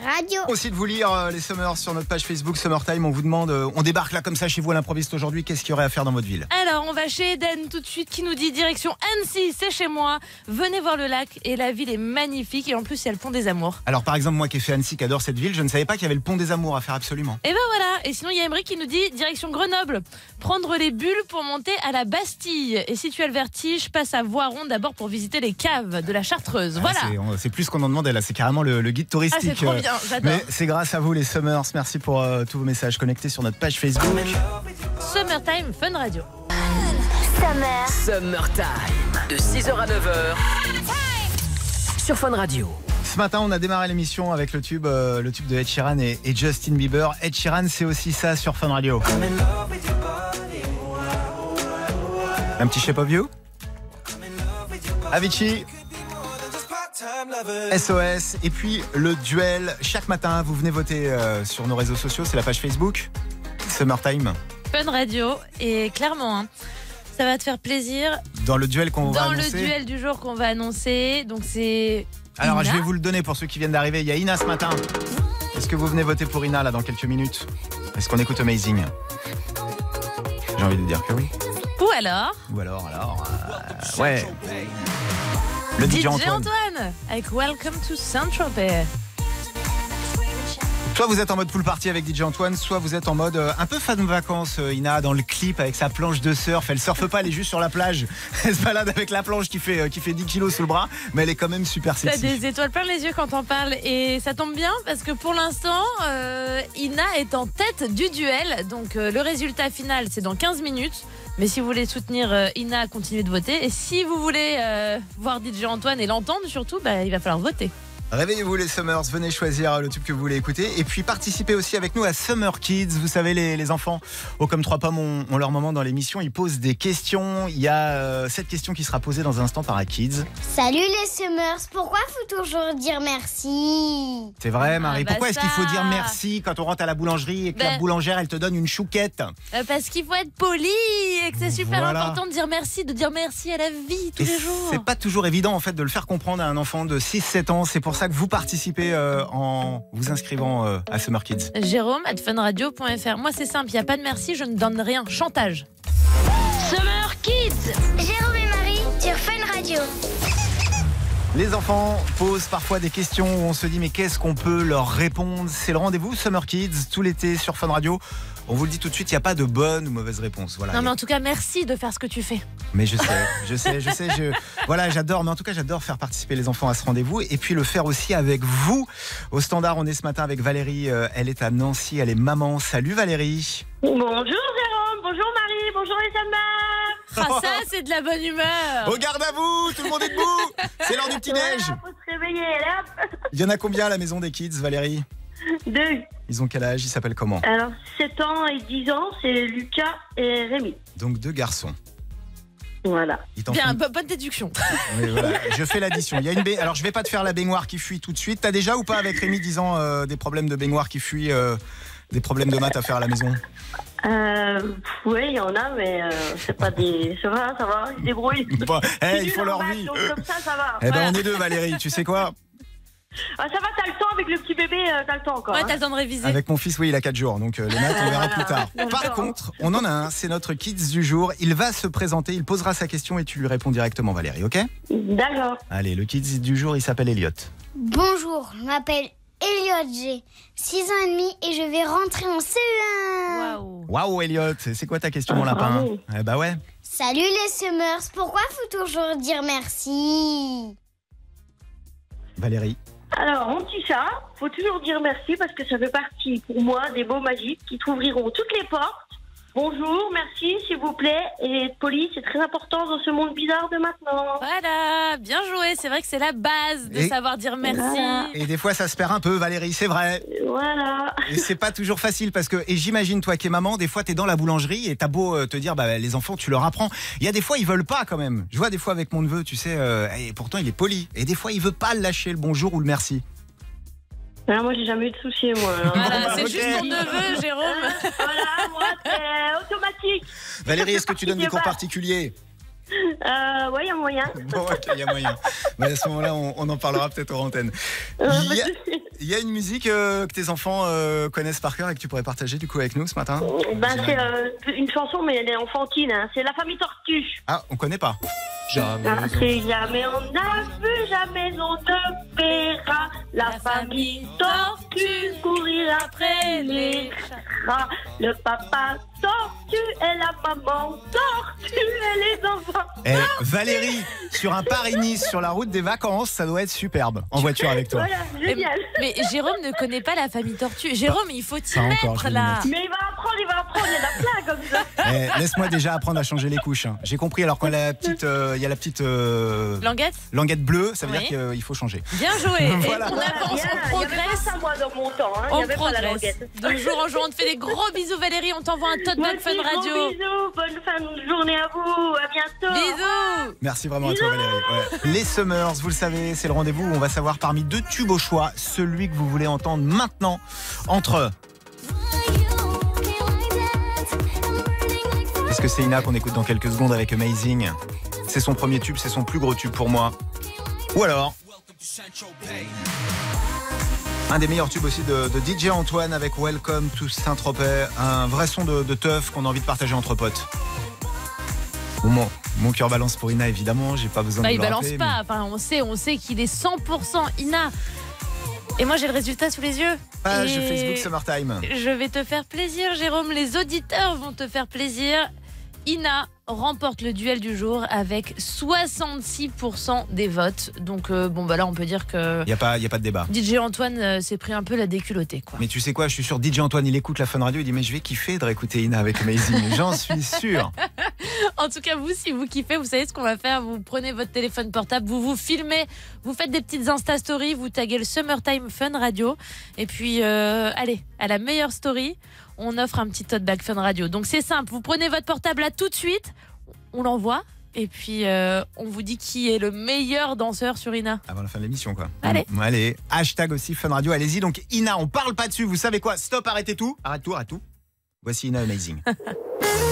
Radio. Aussi de vous lire euh, les Summers sur notre page Facebook Summertime. On vous demande, euh, on débarque là comme ça chez vous à l'improviste aujourd'hui. Qu'est-ce qu'il y aurait à faire dans votre ville Alors, on va chez Eden tout de suite qui nous dit direction Annecy, c'est chez moi. Venez voir le lac et la ville est magnifique et en plus il y a le pont des amours. Alors par exemple, moi qui ai fait Annecy, qui adore cette ville, je ne savais pas qu'il y avait le pont des Amours à faire absolument. Et ben voilà, et sinon il y a Emery qui nous dit direction Grenoble, prendre les bulles pour monter à la Bastille. Et si tu as le vertige, passe à Voiron d'abord pour visiter les caves de la Chartreuse. Ah, Voilà. c'est- plus qu'on en demandait là. C'est carrément le, le guide touristique. c'est trop bien, j'adore. Mais c'est grâce à vous les Summers. Merci pour euh, tous vos messages connectés sur notre page Facebook. Summertime Fun Radio. Summer. Summertime. De 6h à 9h. Sur Fun Radio. Ce matin, on a démarré l'émission avec le tube, euh, le tube de Ed Sheeran et, et Justin Bieber. Ed Sheeran, c'est aussi ça sur Fun Radio. Un petit Shape of You? Avicii SOS et puis le duel. Chaque matin vous venez voter euh, sur nos réseaux sociaux. C'est la page Facebook Summertime Fun Radio. Et clairement, hein, ça va te faire plaisir. dans le duel qu'on va Dans le annoncer. duel du jour qu'on va annoncer, donc c'est. alors je vais vous le donner pour ceux qui viennent d'arriver. Il y a Ina ce matin. Est-ce que vous venez voter pour Ina là dans quelques minutes? Est-ce qu'on écoute Amazing? J'ai envie de dire que oui. Ou alors, ou alors alors euh, ouais le DJ, DJ Antoine. Antoine. avec Welcome to Saint-Tropez. Soit vous êtes en mode pool party avec DJ Antoine, soit vous êtes en mode euh, un peu fan de vacances. euh, Ina dans le clip avec sa planche de surf. Elle surfe pas, elle est juste sur la plage. Elle se balade avec la planche qui fait, euh, qui fait 10 kilos sous le bras, mais elle est quand même super T'as sexy. des étoiles plein les yeux quand on parle et ça tombe bien parce que pour l'instant, Ina est en tête du duel. Donc le résultat final, c'est dans 15 minutes. Mais si vous voulez soutenir euh, Ina, continuez de voter. Et si vous voulez euh, voir DJ Antoine et l'entendre surtout, bah, il va falloir voter. Réveillez-vous les Summers, venez choisir le tube que vous voulez écouter. Et puis participez aussi avec nous à Summer Kids. Vous savez, les, les enfants, au comme trois pommes, ont, ont leur moment dans l'émission. Ils posent des questions. Il y a euh, cette question qui sera posée dans un instant par A Kids. Salut les Summers. Pourquoi faut toujours dire merci? C'est vrai, Marie. Ah, bah Pourquoi est-ce qu'il faut dire merci quand on rentre à la boulangerie et que la Ben- boulangère, elle te donne une chouquette? Euh, parce qu'il faut être poli et que c'est super Voilà. important de dire merci, de dire merci à la vie tous Et les jours. C'est pas toujours évident en fait de le faire comprendre à un enfant de 6-7 ans. C'est pour ça que vous participez euh, en vous inscrivant euh, à Summer Kids. Jérôme at funradio.fr. Moi, c'est simple, il n'y a pas de merci, je ne donne rien. Chantage. Summer Kids. Jérôme et Marie sur Fun Radio. Les enfants posent parfois des questions où on se dit mais qu'est-ce qu'on peut leur répondre? C'est le rendez-vous Summer Kids tout l'été sur Fun Radio. On vous le dit tout de suite, il n'y a pas de bonne ou mauvaise réponse. Voilà. Non, mais en tout cas, merci de faire ce que tu fais. Mais je sais, je sais, je sais, je voilà, j'adore. Mais en tout cas, j'adore faire participer les enfants à ce rendez-vous et puis le faire aussi avec vous. Au standard, on est ce matin avec Valérie. euh, Elle est à Nancy, elle est maman. Salut Valérie. Bonjour Jérôme, bonjour Marie, bonjour les amas. Ah, ça, c'est de la bonne humeur. Au garde à vous, tout le monde est debout. C'est l'heure du petit neige. Voilà, faut se réveiller, allez hop. Il y en a combien à la maison des kids, Valérie? Deux. Ils ont quel âge? Ils s'appellent comment? Alors 7 ans et 10 ans, c'est Lucas et Rémi. Donc deux garçons. Voilà. Ils t'en Bien, font- bo- bonne déduction. Oui, voilà. Je fais l'addition. Il y a une ba- Alors je vais pas te faire la baignoire qui fuit tout de suite. T'as déjà ou pas avec Rémi disant euh, des problèmes de baignoire qui fuient, euh, des problèmes de maths à faire à la maison? Euh, oui, il y en a, mais euh, c'est pas des. Ça va, ça va, ils se débrouillent. Bon, eh, ils font leur vie. Donc comme ça, ça va. Eh ben Voilà. on est deux Valérie. Tu sais quoi? Ah, ça va, t'as le temps avec le petit bébé, euh, t'as le temps encore. Ouais, hein. t'as le temps de réviser. Avec mon fils, oui, il a 4 jours, donc euh, les maths, on verra plus tard. Par contre, on en a un, c'est notre kids du jour. Il va se présenter, il posera sa question et tu lui réponds directement, Valérie, ok? D'accord. Allez, le kids du jour, il s'appelle Elliot. Bonjour, je m'appelle Elliot, j'ai 6 ans et demi et je vais rentrer en CE1. Waouh. Waouh, Elliot, c'est quoi ta question, mon Ah, lapin bravo. Eh bah ouais. Salut les Summers, pourquoi faut toujours dire merci? Valérie. Alors, mon petit chat, faut toujours dire merci parce que ça fait partie pour moi des mots magiques qui t'ouvriront toutes les portes. Bonjour, merci, s'il vous plaît. Et être poli, c'est très important dans ce monde bizarre de maintenant. Voilà, bien joué. C'est vrai que c'est la base de Et- savoir dire merci. Voilà. Et des fois, ça se perd un peu, Valérie, c'est vrai. Voilà. Et c'est pas toujours facile parce que, et j'imagine, toi qui es maman, des fois, t'es dans la boulangerie et t'as beau euh, te dire, bah, les enfants, tu leur apprends. Il y a des fois, ils veulent pas quand même. Je vois des fois avec mon neveu, tu sais, euh, et pourtant, il est poli. Et des fois, il veut pas lâcher le bonjour ou le merci. Alors, moi, j'ai jamais eu de soucis, moi. Voilà, c'est juste ton neveu, Jérôme. voilà, moi, c'est automatique. Valérie, est-ce que tu donnes des cours pas. particuliers? Euh, ouais, il y a moyen. Bon, ok, il y a moyen. Mais à ce moment-là, on, on en parlera peut-être aux antennes. Euh, Il y a, pas de soucis. il y a une musique euh, que tes enfants euh, connaissent par cœur et que tu pourrais partager du coup avec nous ce matin Ben, c'est euh, une chanson, mais elle est enfantine. hein. C'est La famille Tortue. Ah, on connaît pas. Ah, c'est jamais on a vu, jamais on ne verra la, famille tortue courir après les rats. Le papa tortue et la maman tortue et les enfants. Eh, Valérie, sur un Paris-Nice, sur la route des vacances, ça doit être superbe en voiture avec toi. Voilà, Mais, génial. mais Jérôme ne connaît pas la famille Tortue. Jérôme, il faut t'y encore, mettre là. Mais il va apprendre il va apprendre, il y en a plein comme ça. Eh, Laisse-moi déjà apprendre à changer les couches. hein. J'ai compris. Alors quand la petite, euh, il y a la petite euh, Languette languette bleue, ça veut Oui. dire qu'il faut changer. Bien joué. Voilà. Et on avance, on Il y avait pas progresse. ça, moi, dans mon temps. Hein. Il y On avait pas la progresse. languette. De jour en jour, on te fait des gros bisous Valérie, on t'envoie un Fun Radio. bisous, bonne fin de journée à vous, à bientôt. Bisous Merci vraiment à toi Valérie. Ouais. Les Summers, vous le savez, c'est le rendez-vous où on va savoir parmi deux tubes au choix celui que vous voulez entendre maintenant entre. Est-ce que c'est Ina qu'on écoute dans quelques secondes avec Amazing? C'est son premier tube, c'est son plus gros tube pour moi. Ou alors. Un des meilleurs tubes aussi de, de DJ Antoine avec Welcome to Saint-Tropez. Un vrai son de, de teuf qu'on a envie de partager entre potes. Bon, mon, mon cœur balance pour Ina, évidemment. J'ai pas besoin Bah, de il vous le balance rappeler, pas, enfin, on sait, on sait qu'il est 100% Ina. Et moi j'ai le résultat sous les yeux. Page Et Facebook Summertime. Je vais te faire plaisir, Jérôme. Les auditeurs vont te faire plaisir. Ina remporte le duel du jour avec 66% des votes. Donc, euh, bon, bah là, on peut dire que Il n'y a, pas- y a pas de débat. DJ Antoine euh, s'est pris un peu la déculottée, quoi. Mais tu sais quoi, je suis sûr, DJ Antoine, il écoute la Fun Radio, il dit Mais je vais kiffer de réécouter Ina avec Amazing. J'en suis sûr. En tout cas, vous, si vous kiffez, vous savez ce qu'on va faire. Vous prenez votre téléphone portable, vous vous filmez, vous faites des petites Insta Stories, vous taguez le Summertime Fun Radio. Et puis, euh, allez, à la meilleure story, on offre un petit tote bag Fun Radio. Donc c'est simple, vous prenez votre portable là tout de suite, on l'envoie. Et puis, euh, on vous dit qui est le meilleur danseur sur Ina. Avant la fin de l'émission, quoi. Allez. Mm, Allez. Hashtag aussi Fun Radio, allez-y. Donc, Ina, on parle pas dessus. Vous savez quoi? Stop, arrêtez tout. Arrête tout, arrête tout. Voici Ina Amazing.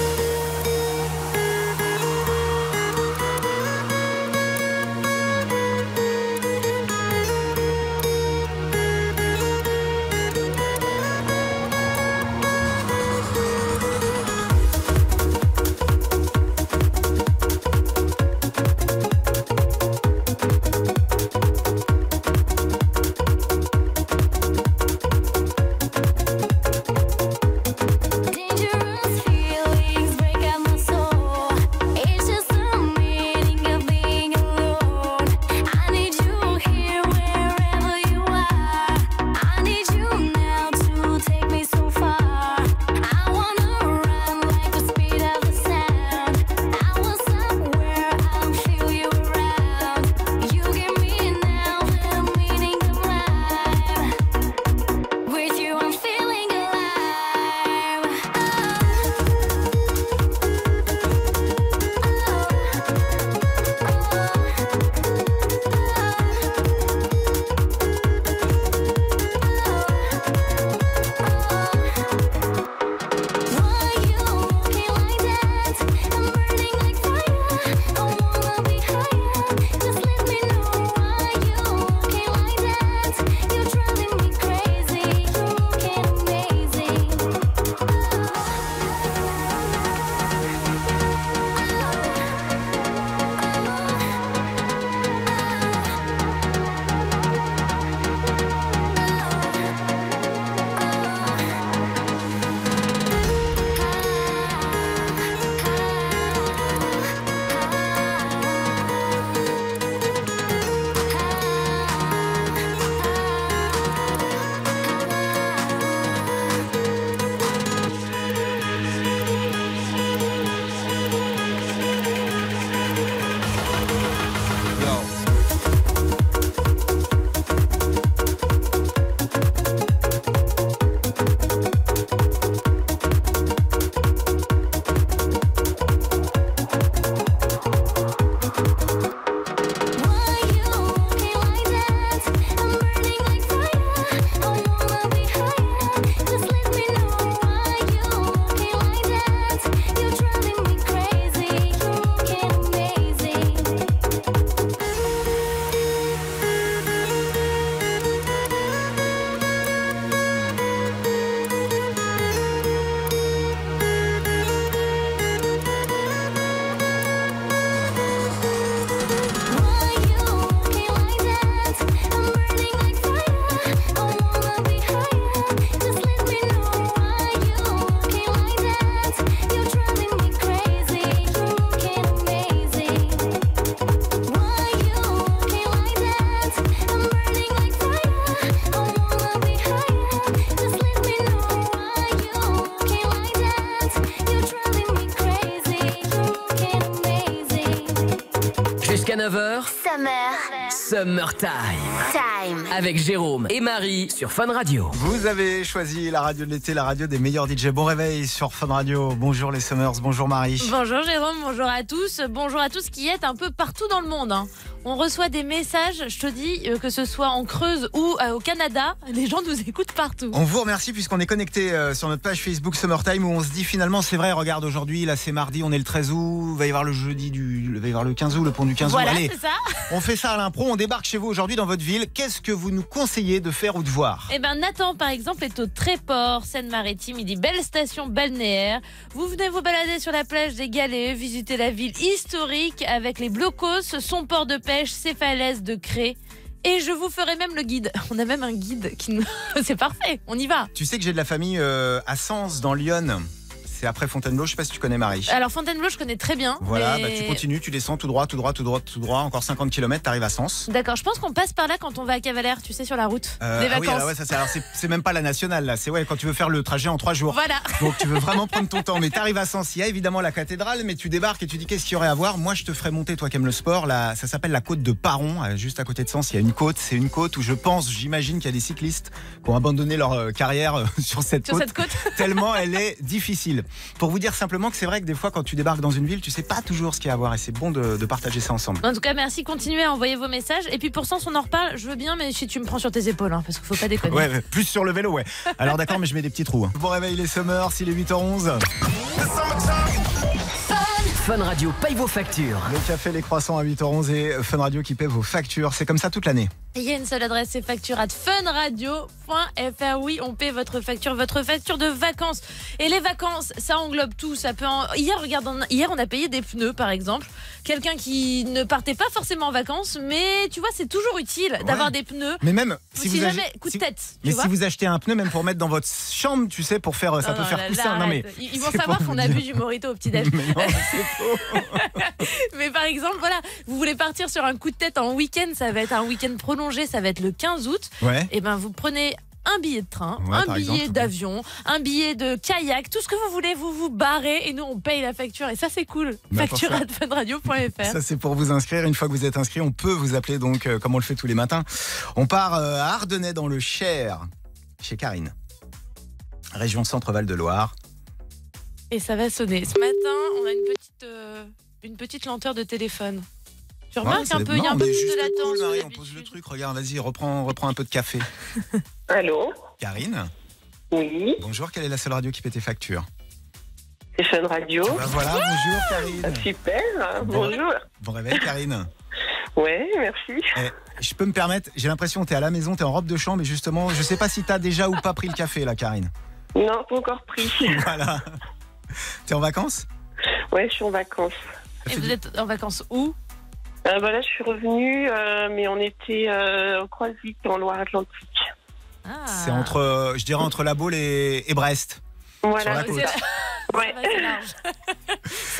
19h. Summer. Summertime. Time. Avec Jérôme et Marie sur Fun Radio. Vous avez choisi la radio de l'été, la radio des meilleurs DJ. Bon réveil sur Fun Radio. Bonjour les Summers, bonjour Marie. Bonjour Jérôme, bonjour à tous. Bonjour à tous qui êtes un peu partout dans le monde. Hein. On reçoit des messages, je te dis, euh, que ce soit en Creuse ou euh, au Canada, les gens nous écoutent partout. On vous remercie puisqu'on est connecté euh, sur notre page Facebook Summertime où on se dit finalement c'est vrai, regarde aujourd'hui, là c'est mardi, on est le 13 août, il va y avoir le jeudi du, il va y avoir le 15 août, le pont du 15 Voilà, août. Allez, c'est ça. on fait ça à l'impro, on débarque chez vous aujourd'hui dans votre ville. Qu'est-ce que vous nous conseillez de faire ou de voir? Eh ben Nathan par exemple est au Tréport, Seine-Maritime, il dit belle station balnéaire. Vous venez vous balader sur la plage des Galets, visiter la ville historique avec les blocos, son port de pêche, ses falaises de craie. Et je vous ferai même le guide. On a même un guide qui nous... C'est parfait, on y va. Tu sais que j'ai de la famille euh, à Sens dans Lyon. C'est après Fontainebleau, je sais pas si tu connais Marie. Alors Fontainebleau je connais très bien. Voilà, mais- bah, tu continues, tu descends tout droit, tout droit, tout droit, tout droit, encore 50 km, t'arrives à Sens. D'accord, je pense qu'on passe par là quand on va à Cavalère, tu sais, sur la route. Euh, des ah oui, vacances. alors ouais, ça, c'est, alors c'est, c'est même pas la nationale là, c'est ouais quand tu veux faire le trajet en trois jours. Voilà. Donc tu veux vraiment prendre ton temps, mais t'arrives à Sens, il y a évidemment la cathédrale, mais tu débarques et tu dis qu'est-ce qu'il y aurait à voir? Moi je te ferai monter, toi qui aimes le sport, là, ça s'appelle la côte de Paron, euh, juste à côté de Sens, il y a une côte, c'est une côte où je pense, j'imagine qu'il y a des cyclistes qui ont abandonné leur euh, carrière sur cette Sur côte. cette côte. tellement elle est difficile. Pour vous dire simplement que c'est vrai que des fois quand tu débarques dans une ville, tu sais pas toujours ce qu'il y a à voir et c'est bon de, de partager ça ensemble. En tout cas, merci. Continuez à envoyer vos messages. Et puis pour Sens, on en reparle. Je veux bien, mais si tu me prends sur tes épaules, hein, parce qu'il faut pas déconner. Ouais, plus sur le vélo, ouais. Alors d'accord, mais je mets des petits trous. hein. Bon réveil les summers, s'il est 8h11. Fun Radio paye vos factures. Le café, les croissants à 8h11 et Fun Radio qui paie vos factures. C'est comme ça toute l'année. Il y a une seule adresse, c'est facture at funradio.fr. Oui, on paie votre facture, votre facture de vacances. Et les vacances, ça englobe tout. Ça peut en- Hier, regarde, on- hier, on a payé des pneus, par exemple. Quelqu'un qui ne partait pas forcément en vacances, mais tu vois, c'est toujours utile d'avoir des pneus. Mais même si, Si vous jamais, coup de tête, mais vois. si vous achetez un pneu, même pour mettre dans votre chambre, tu sais, pour faire, ça Non, peut faire là, pousser. là, non mais. Ils vont savoir qu'on a bu du morito au petit-déj. Mais non, c'est faux. Mais par exemple, voilà, vous voulez partir sur un coup de tête en week-end, ça va être un week-end prolongé, ça va être le 15 août. Ouais. Et ben vous prenez un billet de train, Ouais, un billet d'avion, un billet de kayak, tout ce que vous voulez, vous vous barrez et nous on paye la facture. Et ça c'est cool. Bah, Facture ça. at funradio.fr. Ça c'est pour vous inscrire. Une fois que vous êtes inscrit, on peut vous appeler donc euh, comme on le fait tous les matins. On part euh, à Ardennais dans le Cher, chez Karine. Région Centre-Val de Loire. Et ça va sonner. Ce matin, on a une petite, euh, une petite lenteur de téléphone. Tu remarques Ouais, un peu, il y a un peu mais plus de latence. cool, que Marie, on pose le truc. Regarde, vas-y, reprends, reprends un peu de café. Allô Karine, Oui, bonjour. Quelle est la seule radio qui paie tes factures c'est Fun Radio. Bah voilà, bonjour Ah, Karine. Super, Bon. bonjour. Bon réveil Karine. Ouais, merci. Eh, je peux me permettre, j'ai l'impression que t'es à la maison, t'es en robe de chambre et justement, je sais pas si t'as déjà ou pas pris le café là Karine. Non, pas encore pris. Voilà. T'es en vacances? Ouais, je suis en vacances. Et vous du- êtes en vacances où? Euh, bah là, je suis revenue, euh, mais on était euh, au Croisic en Loire-Atlantique. Ah. C'est entre, euh, je dirais entre La Baule et, et Brest. Voilà, Sur la c'est côte. Ouais.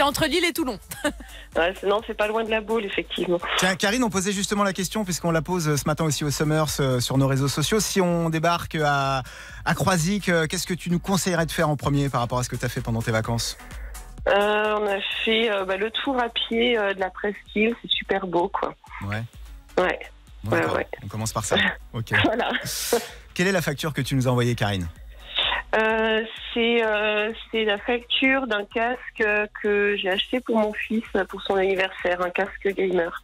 entre Lille et Toulon. Ouais, non, c'est pas loin de la boule, effectivement. Tiens, Karine, on posait justement la question, puisqu'on la pose ce matin aussi au Summers euh, sur nos réseaux sociaux. Si on débarque à, à Croisic, qu'est-ce que tu nous conseillerais de faire en premier par rapport à ce que tu as fait pendant tes vacances? Euh, on a fait euh, bah, le tour à pied euh, de la presqu'île, c'est super beau, quoi. Ouais. Ouais, Bon, Ouais. On commence par ça. Ok. voilà. Quelle est la facture que tu nous as envoyée, Karine Euh, c'est euh, c'est la facture d'un casque que j'ai acheté pour mon fils pour son anniversaire, un casque gamer.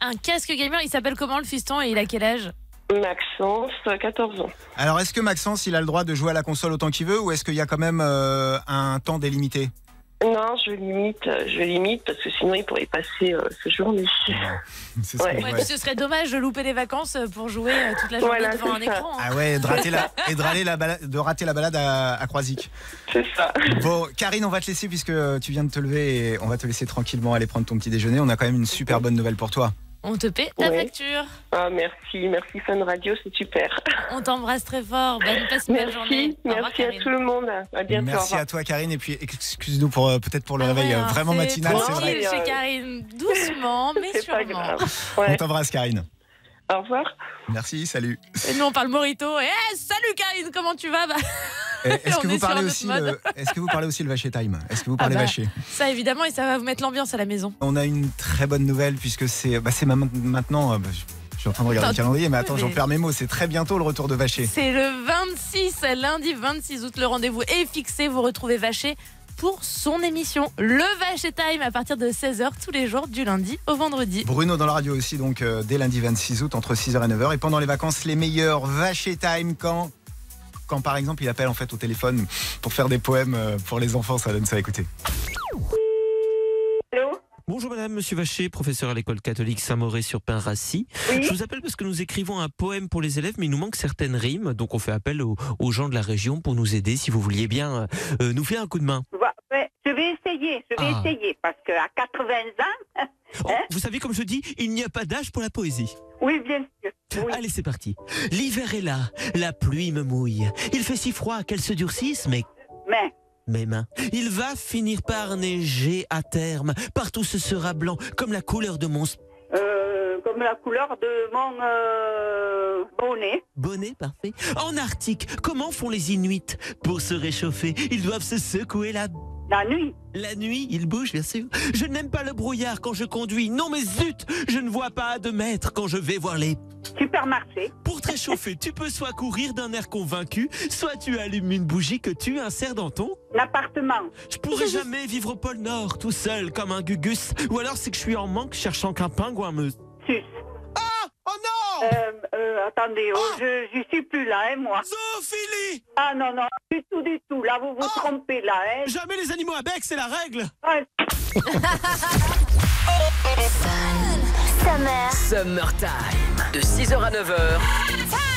Un casque gamer, il s'appelle comment le fiston et il a quel âge? Maxence, euh, 14 ans. Alors, est-ce que Maxence, il a le droit de jouer à la console autant qu'il veut ou est-ce qu'il y a quand même euh, un temps délimité? Non, je limite, euh, je limite parce que sinon il pourrait y passer euh, ce journée. Ce Ouais. que- Ouais, ouais. puis ce serait dommage de louper les vacances pour jouer euh, toute la journée Voilà, devant un ça. écran. hein. Ah ouais, de rater la, et de rater la balade, de rater la balade à, à Croisic. C'est ça. Bon, Karine, on va te laisser puisque tu viens de te lever et on va te laisser tranquillement aller prendre ton petit déjeuner. On a quand même une super bonne nouvelle pour toi. On te paie ta Ouais. facture. Ah, merci, merci Fun Radio, c'est super. On t'embrasse très fort. Bonne, passe belle journée. Merci, revoir, merci à Karine. tout le monde. À bientôt. Merci à toi, Karine, et puis excuse-nous pour euh, peut-être pour le Ah réveil ouais, euh, vraiment matinal, c'est vrai. chez Karine. Doucement, mais C'est pas sûrement. grave. On t'embrasse, Karine. Au revoir. Merci, salut. Et nous, on parle Morito. Et eh, salut Karine, comment tu vas? Bah, Est-ce que, est vous parlez aussi le- est-ce que vous parlez aussi le vacher time? Est-ce que vous parlez bah. vacher? Ça, évidemment, et ça va vous mettre l'ambiance à la maison. On a une très bonne nouvelle puisque c'est bah, maintenant. euh, bah, je suis en train de regarder le calendrier, mais attends, j'en perds mes mots. C'est très bientôt le retour de Vacher. C'est le 26, lundi 26 août. Le rendez-vous est fixé. Vous retrouvez Vacher pour son émission Le Vacher Time à partir de 16h tous les jours du lundi au vendredi. Bruno dans la radio aussi, donc euh, dès lundi 26 août entre 6h et 9h. Et pendant les vacances, les meilleurs Vacher time quand quand par exemple il appelle en fait au téléphone pour faire des poèmes euh, pour les enfants, ça donne ça à écouter. Bonjour madame, monsieur Vacher, professeur à l'école catholique Saint-Mauré-sur-Pin-Racy. Oui Je vous appelle parce que nous écrivons un poème pour les élèves, mais il nous manque certaines rimes, donc on fait appel aux, aux gens de la région pour nous aider. Si vous vouliez bien euh, nous faire un coup de main. Je vais essayer, je vais Ah. essayer, parce qu'à 80 ans, Oh, vous savez, comme je dis, il n'y a pas d'âge pour la poésie. oui, bien sûr. Oui. Allez, c'est parti. L'hiver est là, la pluie me mouille. Il fait si froid qu'elle se durcisse, mais Mais, mes mains. Il va finir par neiger à terme. Partout ce sera blanc, comme la couleur de mon euh, comme la couleur de mon euh, bonnet. bonnet, parfait. En Arctique, comment font les Inuits pour se réchauffer? Ils doivent se secouer la La nuit, La nuit, il bouge, bien sûr. Je n'aime pas le brouillard quand je conduis. Non, mais zut Je ne vois pas à deux mètres quand je vais voir les... supermarché. Pour te réchauffer, tu peux soit courir d'un air convaincu, soit tu allumes une bougie que tu insères dans ton... L'appartement. Je pourrais jamais vivre au pôle Nord, tout seul, comme un gugus. Ou alors c'est que je suis en manque, cherchant qu'un pingouin me... Sus. Oh non Euh, euh, attendez, oh, je je suis plus là, hein, moi. Zoophilie Ah non, non, du tout, du tout. Là, vous vous trompez, là. Hein. Jamais les animaux à bec, c'est la règle Ah, Summertime. De 6h à 9h.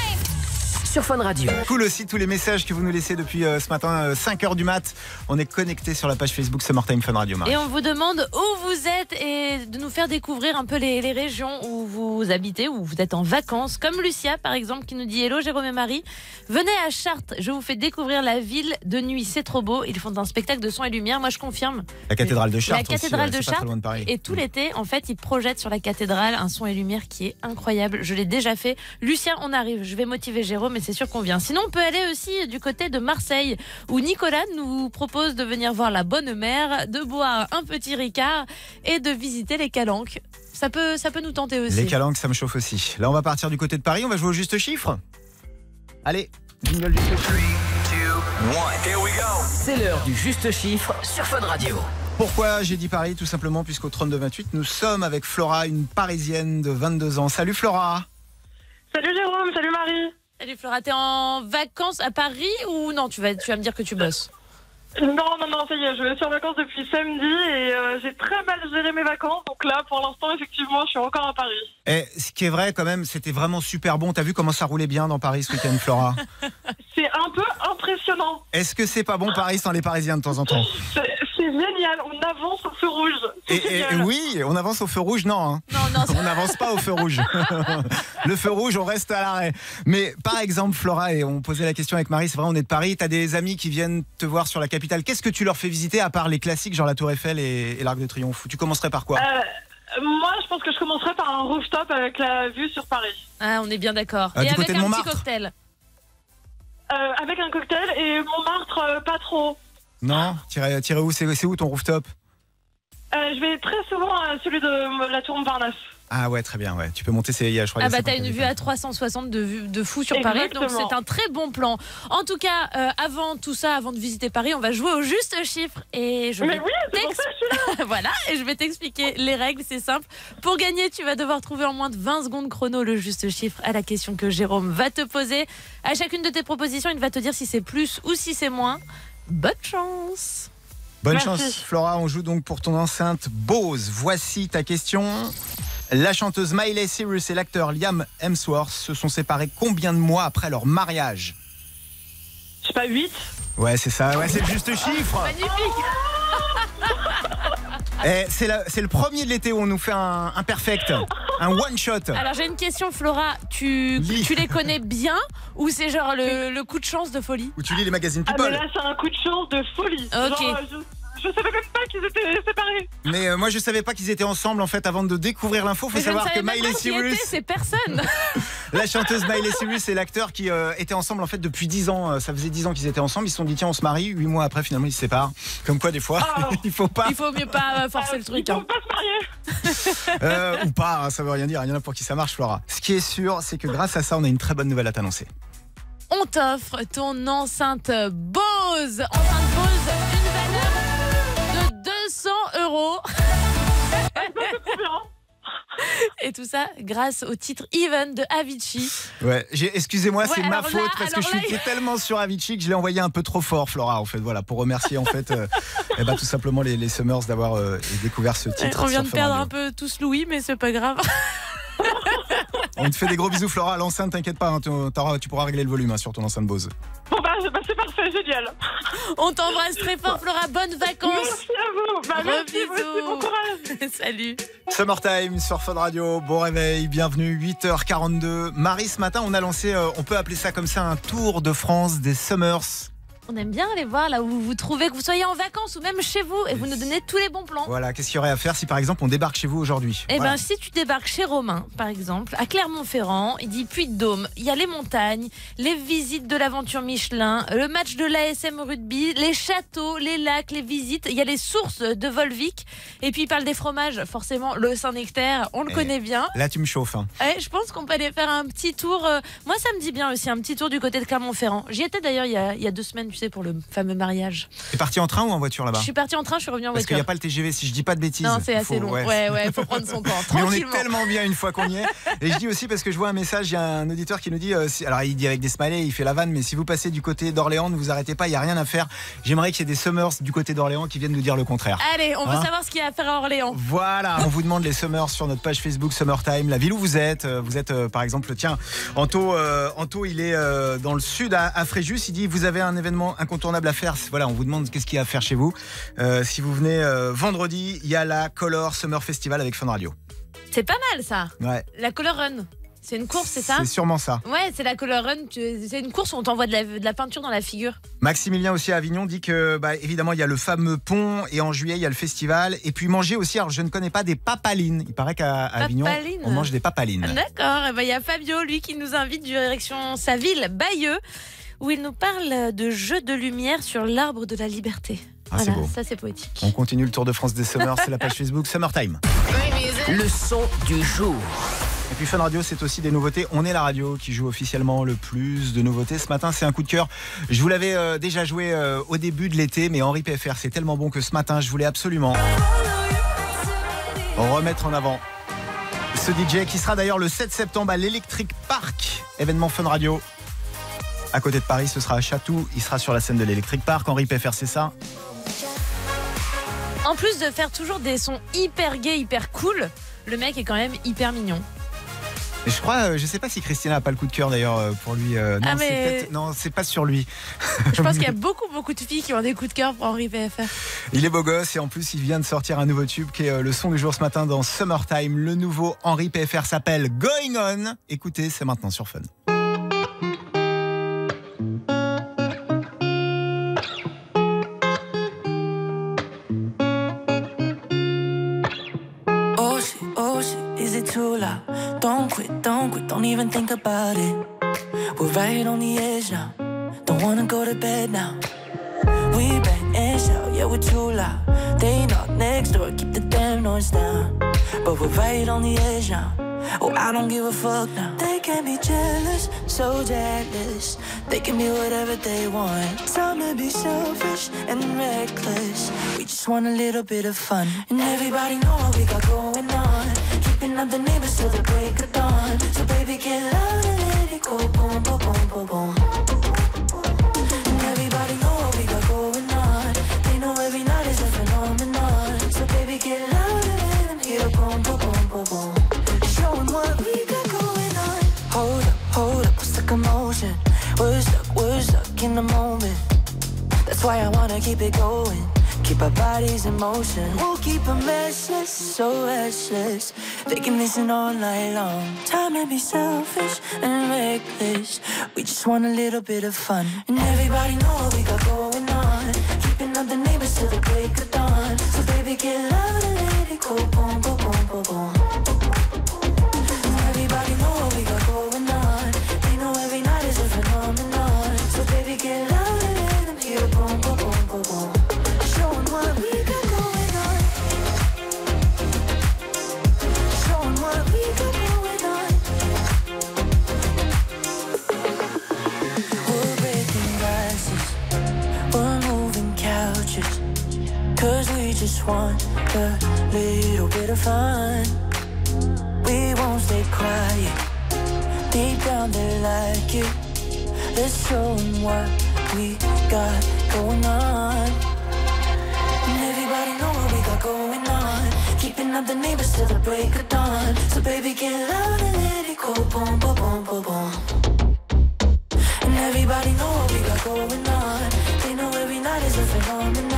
Sur Fun Radio. Cool aussi tous les messages que vous nous laissez depuis euh, ce matin, 5h du mat. On est connecté sur la page Facebook Summertime Fun Radio. Marie. Et on vous demande où vous êtes et de nous faire découvrir un peu les, les régions où vous habitez, où vous êtes en vacances. Comme Lucia, par exemple, qui nous dit Hello Jérôme et Marie. Venez à Chartres, je vous fais découvrir la ville de nuit. C'est trop beau. Ils font un spectacle de son et lumière. Moi, je confirme. La cathédrale de Chartres. La cathédrale aussi, de c'est pas très Chartres. loin de Paris. Et tout l'été, en fait, ils projettent sur la cathédrale un son et lumière qui est incroyable. Je l'ai déjà fait. Lucien, on arrive. Je vais motiver Jérôme, mais c'est sûr qu'on vient. Sinon, on peut aller aussi du côté de Marseille, où Nicolas nous propose de venir voir la bonne mère, de boire un petit ricard et de visiter les calanques. Ça peut, ça peut nous tenter aussi. Les calanques, ça me chauffe aussi. Là, on va partir du côté de Paris. On va jouer au juste chiffre. Allez, jingle juste chiffre. C'est l'heure du juste chiffre sur Fun Radio. Pourquoi j'ai dit Paris Tout simplement puisqu'au 32-28, nous sommes avec Flora, une parisienne de 22 ans. Salut Flora Salut Jérôme, salut Marie. Salut Flora, t'es en vacances à Paris ou non tu vas, tu vas me dire que tu bosses Non, non, non, ça y est, je suis en vacances depuis samedi et euh, j'ai très mal géré mes vacances. Donc là, pour l'instant, effectivement, je suis encore à Paris. Et ce qui est vrai quand même, c'était vraiment super bon. T'as vu comment ça roulait bien dans Paris ce week-end, Flora C'est un peu impressionnant. Est-ce que c'est pas bon Paris sans les Parisiens de temps en temps? C'est c'est génial, on avance au feu rouge. Et, oui, on avance au feu rouge, non. hein. Non, non, On n'avance pas au feu rouge. le feu rouge, on reste à l'arrêt. Mais par exemple, Flora, et on posait la question avec Marie, c'est vrai, on est de Paris, t'as des amis qui viennent te voir sur la capitale. Qu'est-ce que tu leur fais visiter à part les classiques, genre la Tour Eiffel et, et l'Arc de Triomphe? Tu commencerais par quoi? Euh, moi, je pense que je commencerai par un rooftop avec la vue sur Paris. Ah, on est bien d'accord. Ah, et avec un petit cocktail. Euh, avec un cocktail et Montmartre, euh, pas trop. Non? Tirer, tirer où? C'est où ton rooftop? Je vais très souvent à celui de la Tour Montparnasse. Ah ouais, très bien, ouais. Tu peux monter, a, je crois, Ah bah t'as 50 une vue à 360 de, vue, de fou sur Paris, donc c'est un très bon plan. En tout cas, euh, avant tout ça, avant de visiter Paris, on va jouer au juste chiffre et je Mais vais oui, c'est pour ça que je suis là. voilà, et je vais t'expliquer les règles, c'est simple. Pour gagner, tu vas devoir trouver en moins de 20 secondes chrono le juste chiffre à la question que Jérôme va te poser. À chacune de tes propositions, il va te dire si c'est plus ou si c'est moins. Bonne chance Bonne Merci. chance, Flora. On joue donc pour ton enceinte Bose. Voici ta question. La chanteuse Miley Cyrus et l'acteur Liam Hemsworth se sont séparés combien de mois après leur mariage? Je sais pas, 8 Ouais, c'est ça. Ouais, c'est le juste chiffre. Magnifique c'est la- c'est le premier de l'été où on nous fait un, un perfect, un one shot. Alors j'ai une question Flora, tu, Lis. tu les connais bien ou c'est genre le, le coup de chance de folie Où tu lis les magazines Ah mais People. là c'est un coup de chance de folie. Ok. Genre, je, je savais même pas qu'ils étaient séparés. Mais euh, moi, je savais pas qu'ils étaient ensemble en fait avant de découvrir l'info. Faut Mais je ne savoir que Miley Cyrus, était ces personnes. la chanteuse Miley Cyrus et l'acteur qui euh, étaient ensemble en fait depuis 10 ans. Euh, Ça faisait 10 ans qu'ils étaient ensemble. Ils se sont dit tiens, on se marie. 8 mois après, finalement, ils se séparent. Comme quoi, des fois, Ah. il faut pas Il faut mieux pas euh, forcer le truc. Ils hein. pas se marier. euh, ou pas. hein, ça veut rien dire. Il y en a pour qui ça marche, Flora. Ce qui est sûr, c'est que grâce à ça, on a une très bonne nouvelle à t'annoncer. On t'offre ton enceinte Bose. Enceinte Bose, une valeur de 200 euros. Et tout ça grâce au titre Even de Avicii. Ouais, excusez-moi, Ouais, c'est ma faute là- parce que je suis là, tellement sur Avicii que je l'ai envoyé un peu trop fort, Flora, en fait. Voilà, pour remercier en fait, euh, eh ben, tout simplement les, les Summers d'avoir euh, découvert ce titre. On vient de perdre Radio. un peu tous Louis, mais c'est pas grave. On te fait des gros bisous, Flora. À L'enceinte, t'inquiète pas, hein, tu, pourras régler le volume hein, sur ton enceinte Bose. Bon bah, bah, c'est parfait, génial. On t'embrasse très fort, Flora. Bonnes vacances. Merci à vous. Bah, Gros merci, vous aussi, bisous. bon courage. Salut. Summertime sur Fun Radio, bon réveil, bienvenue, 8h42. Marie, ce matin, on a lancé, euh, on peut appeler ça comme ça, un tour de France des Summers. On aime bien aller voir là où vous vous trouvez, que vous soyez en vacances ou même chez vous, et vous nous donnez tous les bons plans. Voilà, qu'est-ce qu'il y aurait à faire si par exemple on débarque chez vous aujourd'hui? Eh Voilà. ben, si tu débarques chez Romain, par exemple, à Clermont-Ferrand, il dit Puy-de-Dôme, il y a les montagnes, les visites de l'aventure Michelin, le match de l'ASM rugby, les châteaux, les lacs, les visites, il y a les sources de Volvic, et puis il parle des fromages, forcément, le Saint-Nectaire, on le Eh. connaît bien. Là, tu me chauffes. hein. Eh, je pense qu'on peut aller faire un petit tour. euh, Moi, ça me dit bien aussi, un petit tour du côté de Clermont-Ferrand. J'y étais d'ailleurs il, il y a deux semaines, tu sais, pour le fameux mariage. T'es parti en train ou en voiture là-bas Je suis partie en train, je suis revenue en Parce qu'il n'y voiture. a pas le TGV, si je dis pas de bêtises. Non, c'est assez faut- long. ouais. Ouais, ouais, faut prendre son temps. Mais on est tellement bien une fois qu'on y est. Et je dis aussi parce que je vois un message, il y a un auditeur qui nous dit, euh, si- alors il dit avec des smileys, il fait la vanne, mais si vous passez du côté d'Orléans, ne vous arrêtez pas, il n'y a rien à faire. J'aimerais qu'il y ait des Summers du côté d'Orléans qui viennent nous dire le contraire. Allez, on veut Hein savoir ce qu'il y a à faire à Orléans. Voilà, on vous demande les Summers sur notre page Facebook Summertime, la ville où vous êtes. Euh, Vous êtes euh, par exemple, tiens, Anto, euh, Anto il est dans le sud à, à Fréjus. Il dit vous avez un événement incontournable à faire. Voilà, on vous demande qu'est-ce qu'il y a à faire chez vous. Euh, si vous venez euh, vendredi, il y a la Color Summer Festival avec Fun Radio. C'est pas mal ça. Ouais, La Color Run. C'est une course, c'est ça c'est sûrement ça. Ouais, c'est la Color Run. C'est une course où on t'envoie de la, de la peinture dans la figure. Maximilien aussi à Avignon dit que bah, évidemment il y a le fameux pont et en juillet il y a le festival et puis manger aussi. Alors je ne connais pas des papalines. Il paraît qu'à Avignon on mange des papalines. D'accord. Et ben, il y a Fabio, lui, qui nous invite direction sa ville, Bayeux, où il nous parle de jeux de lumière sur l'arbre de la liberté. Ah, c'est voilà, beau. ça c'est poétique. On continue le Tour de France des Summers, c'est la page Facebook Summertime. Le son du jour. Et puis Fun Radio, c'est aussi des nouveautés. On est la radio qui joue officiellement le plus de nouveautés. Ce matin, c'est un coup de cœur. Je vous l'avais euh, déjà joué euh, au début de l'été, mais Henri PFR, c'est tellement bon que ce matin, je voulais absolument remettre en avant ce DJ qui sera d'ailleurs le 7 septembre à l'Electric Park, événement Fun Radio. À côté de Paris, ce sera à Chatou. Il sera sur la scène de l'Electric Park. Henri PFR, c'est ça? En plus de faire toujours des sons hyper gays, hyper cool, le mec est quand même hyper mignon. Je crois, euh, je sais pas si Christina a pas le coup de cœur d'ailleurs euh, pour lui. euh, non, Ah, mais- non, c'est pas sur lui. Je pense qu'il y a beaucoup, beaucoup de filles qui ont des coups de cœur pour Henri PFR. Il est beau gosse et en plus il vient de sortir un nouveau tube qui est le son du jour ce matin dans Summertime. Le nouveau Henri PFR s'appelle Going On. Écoutez, c'est maintenant sur Fun. Don't quit, don't quit, don't even think about it. We're right on the edge now. Don't wanna go to bed now. We bang and shout, yeah, we're too loud. They knock next door, keep the damn noise down. But we're right on the edge now. Oh, I don't give a fuck now. They can be jealous, so jealous. They can be whatever they want. Time to be selfish and reckless. We just want a little bit of fun. And everybody know what we got going on. Keeping up the neighbors till the break of dawn. So baby, get loud and let it go. Boom, boom, boom, boom, boom. And everybody know what we got going on. They know every night is a phenomenon. So baby, get loud and let them hear boom, boom, boom, boom, boom. Show 'em what we got going on. Hold up, hold up, what's the commotion? We're stuck, we're stuck in the moment. That's why I wanna keep it going. Keep our bodies in motion. We'll keep them restless, so restless. They can listen all night long. Time to be selfish and reckless. We just want a little bit of fun. And everybody know what we got going on. Keeping up the neighbors till the break of dawn. So baby, get loud and let it go, boom, boom, boom. Want a little bit of fun. We won't stay quiet. Deep down they like it. Let's show 'em what we got going on. And everybody know what we got going on. Keeping up the neighbors till the break of dawn. So baby, get loud and let it go. Boom, boom, boom, boom, boom. And everybody know what we got going on. They know every night is a phenomenon.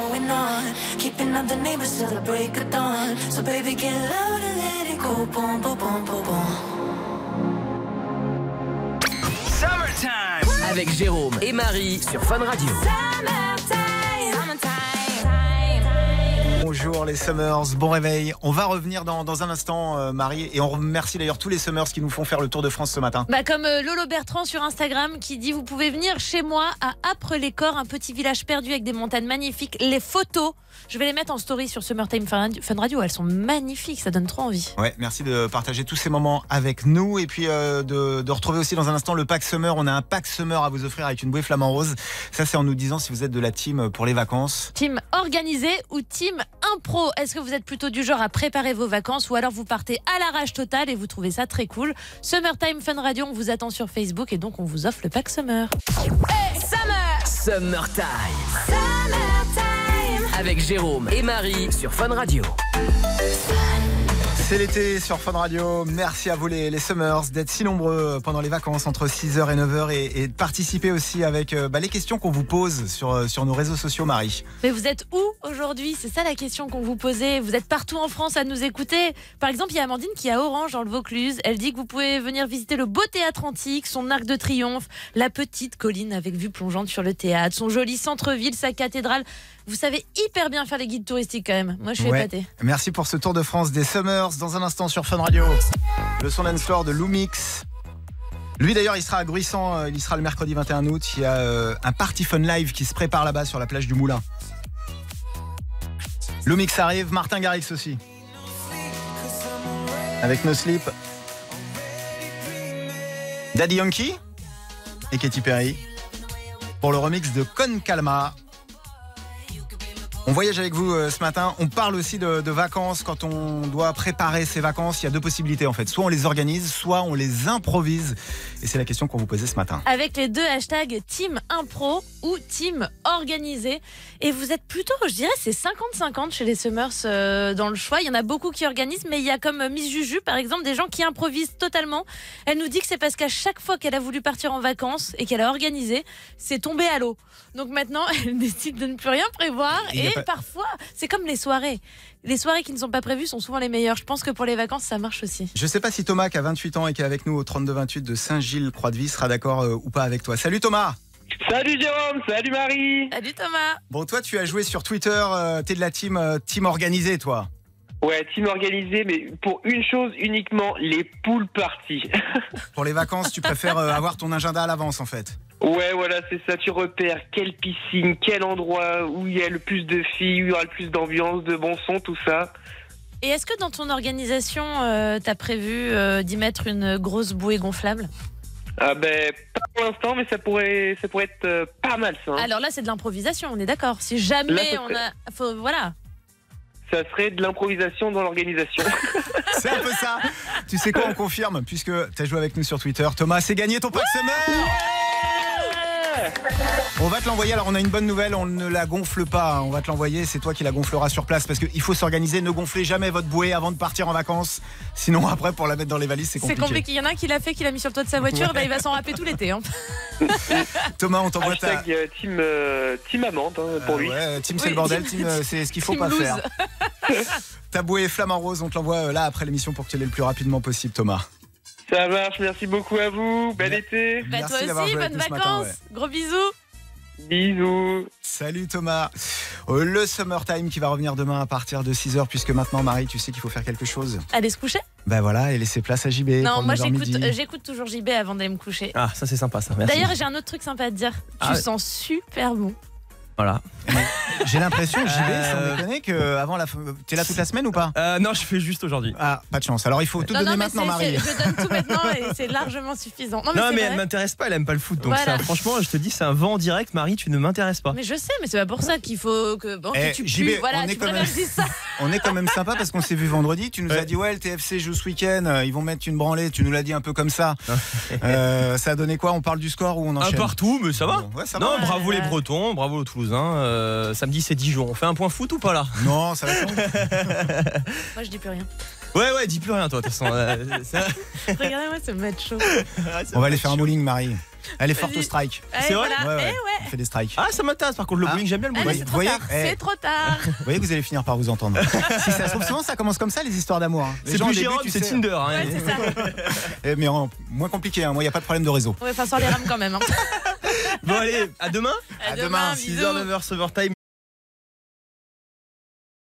Going on. Keeping up the neighbors till the break of dawn. So baby, get loud and let it go. Boom, boom, boom, boom, boom. Summertime avec Jérôme et Marie sur Fun Radio. Bonjour les Summers, bon réveil. On va revenir dans, dans un instant, euh, Marie, et on remercie d'ailleurs tous les Summers qui nous font faire le tour de France ce matin. Bah comme euh, Lolo Bertrand sur Instagram qui dit vous pouvez venir chez moi à Apres-les-Corps, un petit village perdu avec des montagnes magnifiques. Les photos, je vais les mettre en story sur Summertime Fun Radio-. Elles sont magnifiques, ça donne trop envie. Ouais, merci de partager tous ces moments avec nous et puis euh, de, de retrouver aussi dans un instant le pack Summer. On a un pack Summer à vous offrir avec une bouée flamant rose. Ça, c'est en nous disant si vous êtes de la team pour les vacances. Team organisé ou team impro. Est-ce que vous êtes plutôt du genre à préparer vos vacances ou alors vous partez à l'arrache totale et vous trouvez ça très cool? Summertime Fun Radio, on vous attend sur Facebook et donc on vous offre le pack Summer. Summer! Summertime. Avec Jérôme et Marie sur Fun Radio. C'est l'été sur Fun Radio. Merci à vous les, Summers d'être si nombreux pendant les vacances entre 6h et 9h et, et de participer aussi avec euh, bah, les questions qu'on vous pose sur, euh, sur nos réseaux sociaux, Marie. Mais vous êtes où aujourd'hui? C'est ça la question qu'on vous posait. Vous êtes partout en France à nous écouter. Par exemple, il y a Amandine qui est à Orange dans le Vaucluse. Elle dit que vous pouvez venir visiter le beau théâtre antique, son arc de triomphe, la petite colline avec vue plongeante sur le théâtre, son joli centre-ville, sa cathédrale. Vous savez hyper bien faire les guides touristiques quand même. Moi, je suis Ouais. épatée. Merci pour ce tour de France des Summers. Dans un instant sur Fun Radio, le son dance floor de Lumix. Lui d'ailleurs, il sera à Gruissant, euh, il y sera le mercredi 21 août. Il y a euh, un Party Fun Live qui se prépare là-bas sur la plage du Moulin. Lumix arrive, Martin Garrix aussi. Avec No Sleep. Daddy Yankee et Katy Perry pour le remix de Con Calma. On voyage avec vous euh, ce matin. On parle aussi de, de vacances. Quand on doit préparer ses vacances, il y a deux possibilités en fait. Soit on les organise, soit on les improvise. Et c'est la question qu'on vous posait ce matin. Avec les deux hashtags Team Impro ou Team Organisé. Et vous êtes plutôt, je dirais, c'est 50-50 chez les Summers euh, dans le choix. Il y en a beaucoup qui organisent, mais il y a comme euh, Miss Juju, par exemple, des gens qui improvisent totalement. Elle nous dit que c'est parce qu'à chaque fois qu'elle a voulu partir en vacances et qu'elle a organisé, c'est tombé à l'eau. Donc maintenant, elle décide de ne plus rien prévoir. Et parfois, c'est comme les soirées. Les soirées qui ne sont pas prévues sont souvent les meilleures. Je pense que pour les vacances, ça marche aussi. Je sais pas si Thomas, qui a 28 ans et qui est avec nous au 32-28 de Saint-Gilles-Croix-de-Vie, sera d'accord euh, ou pas avec toi. Salut Thomas Salut Jérôme, salut Marie. Salut Thomas. Bon, toi, tu as joué sur Twitter. euh, T'es de la team, euh, team organisée, toi. Ouais, team organisé, mais pour une chose uniquement, les poules parties. Pour les vacances, tu préfères euh, avoir ton agenda à l'avance, en fait. Ouais, voilà, c'est ça. Tu repères quelle piscine, quel endroit où il y a le plus de filles, où il y aura le plus d'ambiance, de bon son, tout ça. Et est-ce que dans ton organisation, euh, t'as prévu euh, d'y mettre une grosse bouée gonflable? Ah ben, pas pour l'instant, mais ça pourrait, ça pourrait être euh, pas mal ça. hein. Alors là, c'est de l'improvisation, on est d'accord. Si jamais Là, ça on serait- a, faut, voilà. Ça serait de l'improvisation dans l'organisation. C'est un peu ça. Tu sais quoi, on confirme, puisque tu as joué avec nous sur Twitter. Thomas, c'est gagné ton pack summer On va te l'envoyer. Alors, on a une bonne nouvelle. On ne la gonfle pas. hein. On va te l'envoyer. C'est toi qui la gonfleras sur place parce qu'il faut s'organiser. Ne gonflez jamais votre bouée avant de partir en vacances. Sinon, après, pour la mettre dans les valises, c'est C'est compliqué. compliqué. Il y en a un qui l'a fait, qui l'a mis sur le toit de sa voiture. Ouais. bah, il va s'en rappeler tout l'été. hein. Thomas, on t'envoie ta. Euh, team, euh, team amante hein, pour Euh, lui. ouais, team, c'est Oui, le bordel. team- Team, c'est ce qu'il faut team pas faire. Ta bouée flamant rose, on te l'envoie euh, là après l'émission pour que tu l'aies le plus rapidement possible, Thomas. Ça marche, merci beaucoup à vous. Bel été. Bah, toi aussi, bonnes vacances. matin, ouais. Gros bisous. Bisous. Salut Thomas. Euh, Le Summertime qui va revenir demain à partir de 6h, puisque maintenant, Marie, tu sais qu'il faut faire quelque chose. Allez se coucher Ben voilà, et laisser place à JB. Non, moi 9h j'écoute, midi. j'écoute toujours JB avant d'aller me coucher. Ah, ça c'est sympa ça. Merci. D'ailleurs, j'ai un autre truc sympa à te dire. Ah. Tu sens super bon. Voilà. J'ai l'impression, JB, Euh, sans déconner, que avant la. T'es là toute la semaine ou pas Euh, non, je fais juste aujourd'hui. Ah, pas de chance. Alors il faut tout non, donner non, maintenant, Marie. c'est- je donne tout maintenant et c'est largement suffisant. Non, mais, Non, mais elle m'intéresse pas, elle aime pas le foot. Donc Voilà. ça, franchement, je te dis, c'est un vent en direct, Marie, tu ne m'intéresses pas. Mais je sais, mais c'est pas pour ça qu'il faut que, bon, Eh, que tu JB, pues. Voilà, on est tu quand même- que je dise ça. On est quand même sympa parce qu'on s'est vu vendredi. Tu nous as dit, ouais, le TFC joue ce week-end, euh, ils vont mettre une branlée. Tu nous l'as dit un peu comme ça. Euh, ça a donné quoi? On parle du score ou on Un enchaîne? partout, mais ça va. Bon, ouais, ça non, va. bravo les. Bretons, bravo Toulousains. Euh, samedi, c'est Dijon. On fait un point foot ou pas là? Non, ça va. Moi, je dis plus rien. Ouais, ouais, dis plus rien, toi, de toute façon. Euh, ça- Regardez-moi ce match chaud. On va aller faire un bowling, Marie. Elle est forte au strike. Allez, vrai voilà. Ouais, ouais. Eh ouais. On fait des strikes. Ah, ça m'intéresse par contre, le Ah. bowling, j'aime bien le Allez, bowling. c'est Vous trop voyez tard. Eh. C'est trop tard. Vous voyez que vous allez finir par vous entendre. si ça se trouve, souvent ça commence comme ça, les histoires d'amour. hein. Les C'est gens, au plus début, Jérôme, tu c'est sais- Tinder. hein. Ouais, c'est ça. Eh, mais en- moins compliqué, hein. moi il n'y a pas de problème de réseau. Ouais, enfin, sans les rames quand même. hein. Bon, allez, à demain. À À demain, 6h, bisous. 9h, Summertime.